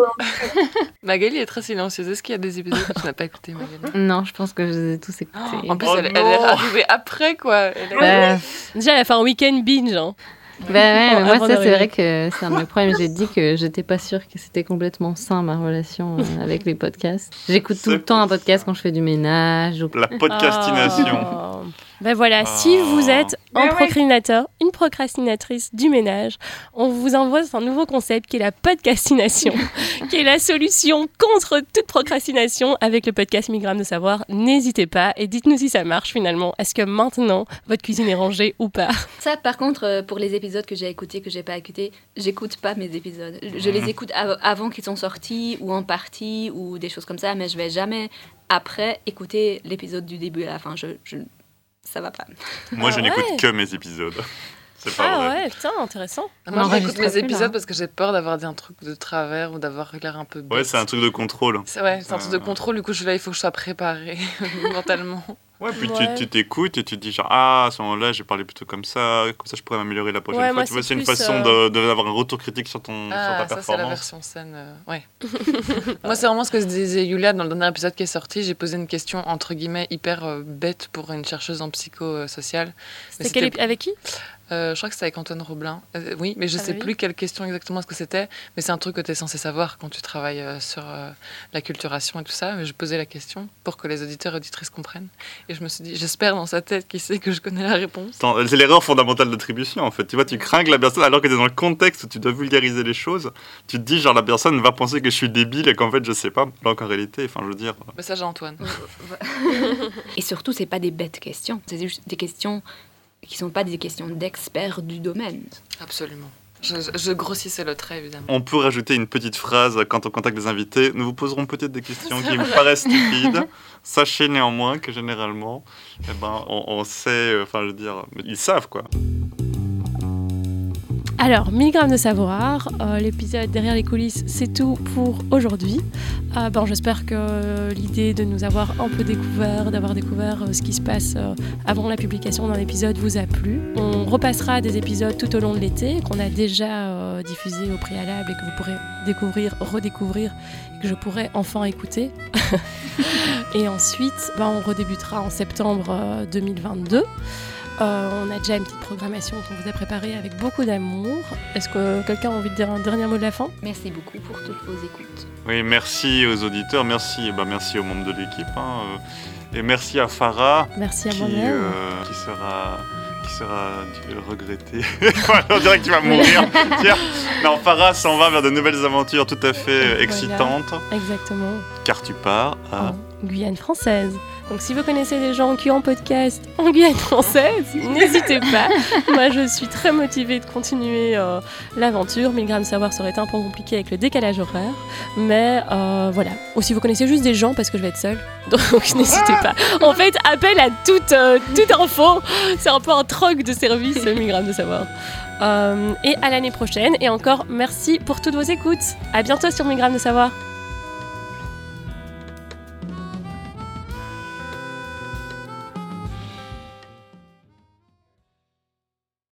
<laughs> Magali est très silencieuse. Est-ce qu'il y a des épisodes que tu n'as pas écouté, Magali <laughs> Non, je pense que je les ai tous écoutés. En plus, Oh elle, est arrivée après, quoi. Elle Bah, Déjà, elle a fait un week-end binge. hein. bah ouais, mais moi, ça, c'est vrai que c'est un de mes problèmes. J'ai dit que j'étais pas sûre que c'était complètement sain, ma relation euh, avec les podcasts. J'écoute tout le temps un podcast quand je fais du ménage. ou- La podcastination. Oh. Ben voilà, si Oh. vous êtes un ouais. procrastinateur, une procrastinatrice du ménage, on vous envoie un nouveau concept qui est la podcastination, <laughs> qui est la solution contre toute procrastination avec le podcast Migramme de Savoir. N'hésitez pas et dites-nous si ça marche finalement. Est-ce que maintenant votre cuisine est rangée ou pas? Ça, par contre, euh, pour les épisodes que j'ai écoutés, que j'ai pas écoutés, j'écoute pas mes épisodes. Je je les Mhm. écoute av- avant qu'ils sont sortis ou en partie ou des choses comme ça, mais je vais jamais après écouter l'épisode du début à la fin. Je, je- ça va pas. Moi, je Ah n'écoute que mes épisodes. C'est pas Ah vrai. ouais, putain, intéressant. Moi, je réécoute mes là. épisodes parce que j'ai peur d'avoir dit un truc de travers ou d'avoir l'air un peu bête. Ouais, c'est un truc de contrôle. C'est ouais, c'est un truc de contrôle, du coup je suis là, il faut que je sois préparée <laughs> mentalement. Ouais, puis Ouais. tu- tu t'écoutes et tu te dis genre ah à ce moment-là j'ai parlé plutôt comme ça, comme ça je pourrais m'améliorer la prochaine Ouais, fois. tu vois, c'est une façon euh, de- de- d'avoir un retour critique sur ton Ah, sur ta ça c'est la performance. version scène. euh, ouais. <laughs> Moi c'est vraiment ce que disait Yulia dans le dernier épisode qui est sorti. J'ai posé une question entre guillemets hyper euh, bête pour une chercheuse en psychosocial. C'était avec qui? Euh, je crois que c'était avec Antoine Roblin. Euh, oui, mais je Ah sais oui. plus quelle question exactement ce que c'était. Mais c'est un truc que tu es censé savoir quand tu travailles euh, sur euh, la culturation et tout ça. Mais je posais la question pour que les auditeurs et auditrices comprennent. Et je me suis dit, j'espère dans sa tête qu'il sait que je connais la réponse. C'est l'erreur fondamentale d'attribution en fait. Tu vois, tu crains que la personne, alors que tu es dans le contexte où tu dois vulgariser les choses, tu te dis genre la personne va penser que je suis débile et qu'en fait je sais pas. Alors qu'en réalité, enfin je veux dire. Message à Antoine. <laughs> Et surtout, c'est pas des bêtes questions. C'est juste des questions qui sont pas des questions d'experts du domaine. Absolument. Je, je- grossissais le trait, évidemment. On peut rajouter une petite phrase quand on contacte des invités. Nous vous poserons peut-être des questions qui me paraissent stupides. <laughs> Sachez néanmoins que généralement, eh ben, on, on sait, euh, enfin je veux dire, ils savent quoi. Alors, Milligramme de savoir, euh, l'épisode derrière les coulisses, c'est tout pour aujourd'hui. Euh, J'espère que l'idée de nous avoir un peu découvert, d'avoir découvert euh, ce qui se passe avant la publication d'un épisode vous a plu. On repassera des épisodes tout au long de l'été qu'on a déjà diffusés au préalable et que vous pourrez découvrir, redécouvrir et que je pourrai enfin écouter. <laughs> et ensuite, ben, on redébutera en septembre euh, 2022. Euh, on a déjà une petite programmation qu'on vous a préparée avec beaucoup d'amour. Est-ce que quelqu'un a envie de dire un dernier mot de la fin? Merci beaucoup pour toutes vos écoutes. Oui, merci aux auditeurs, merci, eh ben, merci aux membres de l'équipe, hein, euh, et merci à Farah Merci à qui, euh, qui sera qui sera euh, regretté. <laughs> Voilà, on dirait que tu vas mourir. <laughs> Tiens. Non, Farah s'en va vers de nouvelles aventures tout à fait euh, Voilà. excitantes, Exactement. car tu pars à En Guyane française. Donc si vous connaissez des gens qui ont podcast en Guyane française, <laughs> n'hésitez pas. Moi je suis très motivée de continuer euh, l'aventure. 1000 grammes savoir serait un peu compliqué avec le décalage horaire. Mais euh, voilà. Ou si vous connaissez juste des gens parce que je vais être seule. <laughs> Donc n'hésitez pas. En fait, appel à toute, euh, toute info. C'est un peu un troc de service 1000 grammes de savoir. Euh, et à l'année prochaine. Et encore merci pour toutes vos écoutes. À bientôt sur 1000 grammes de savoir.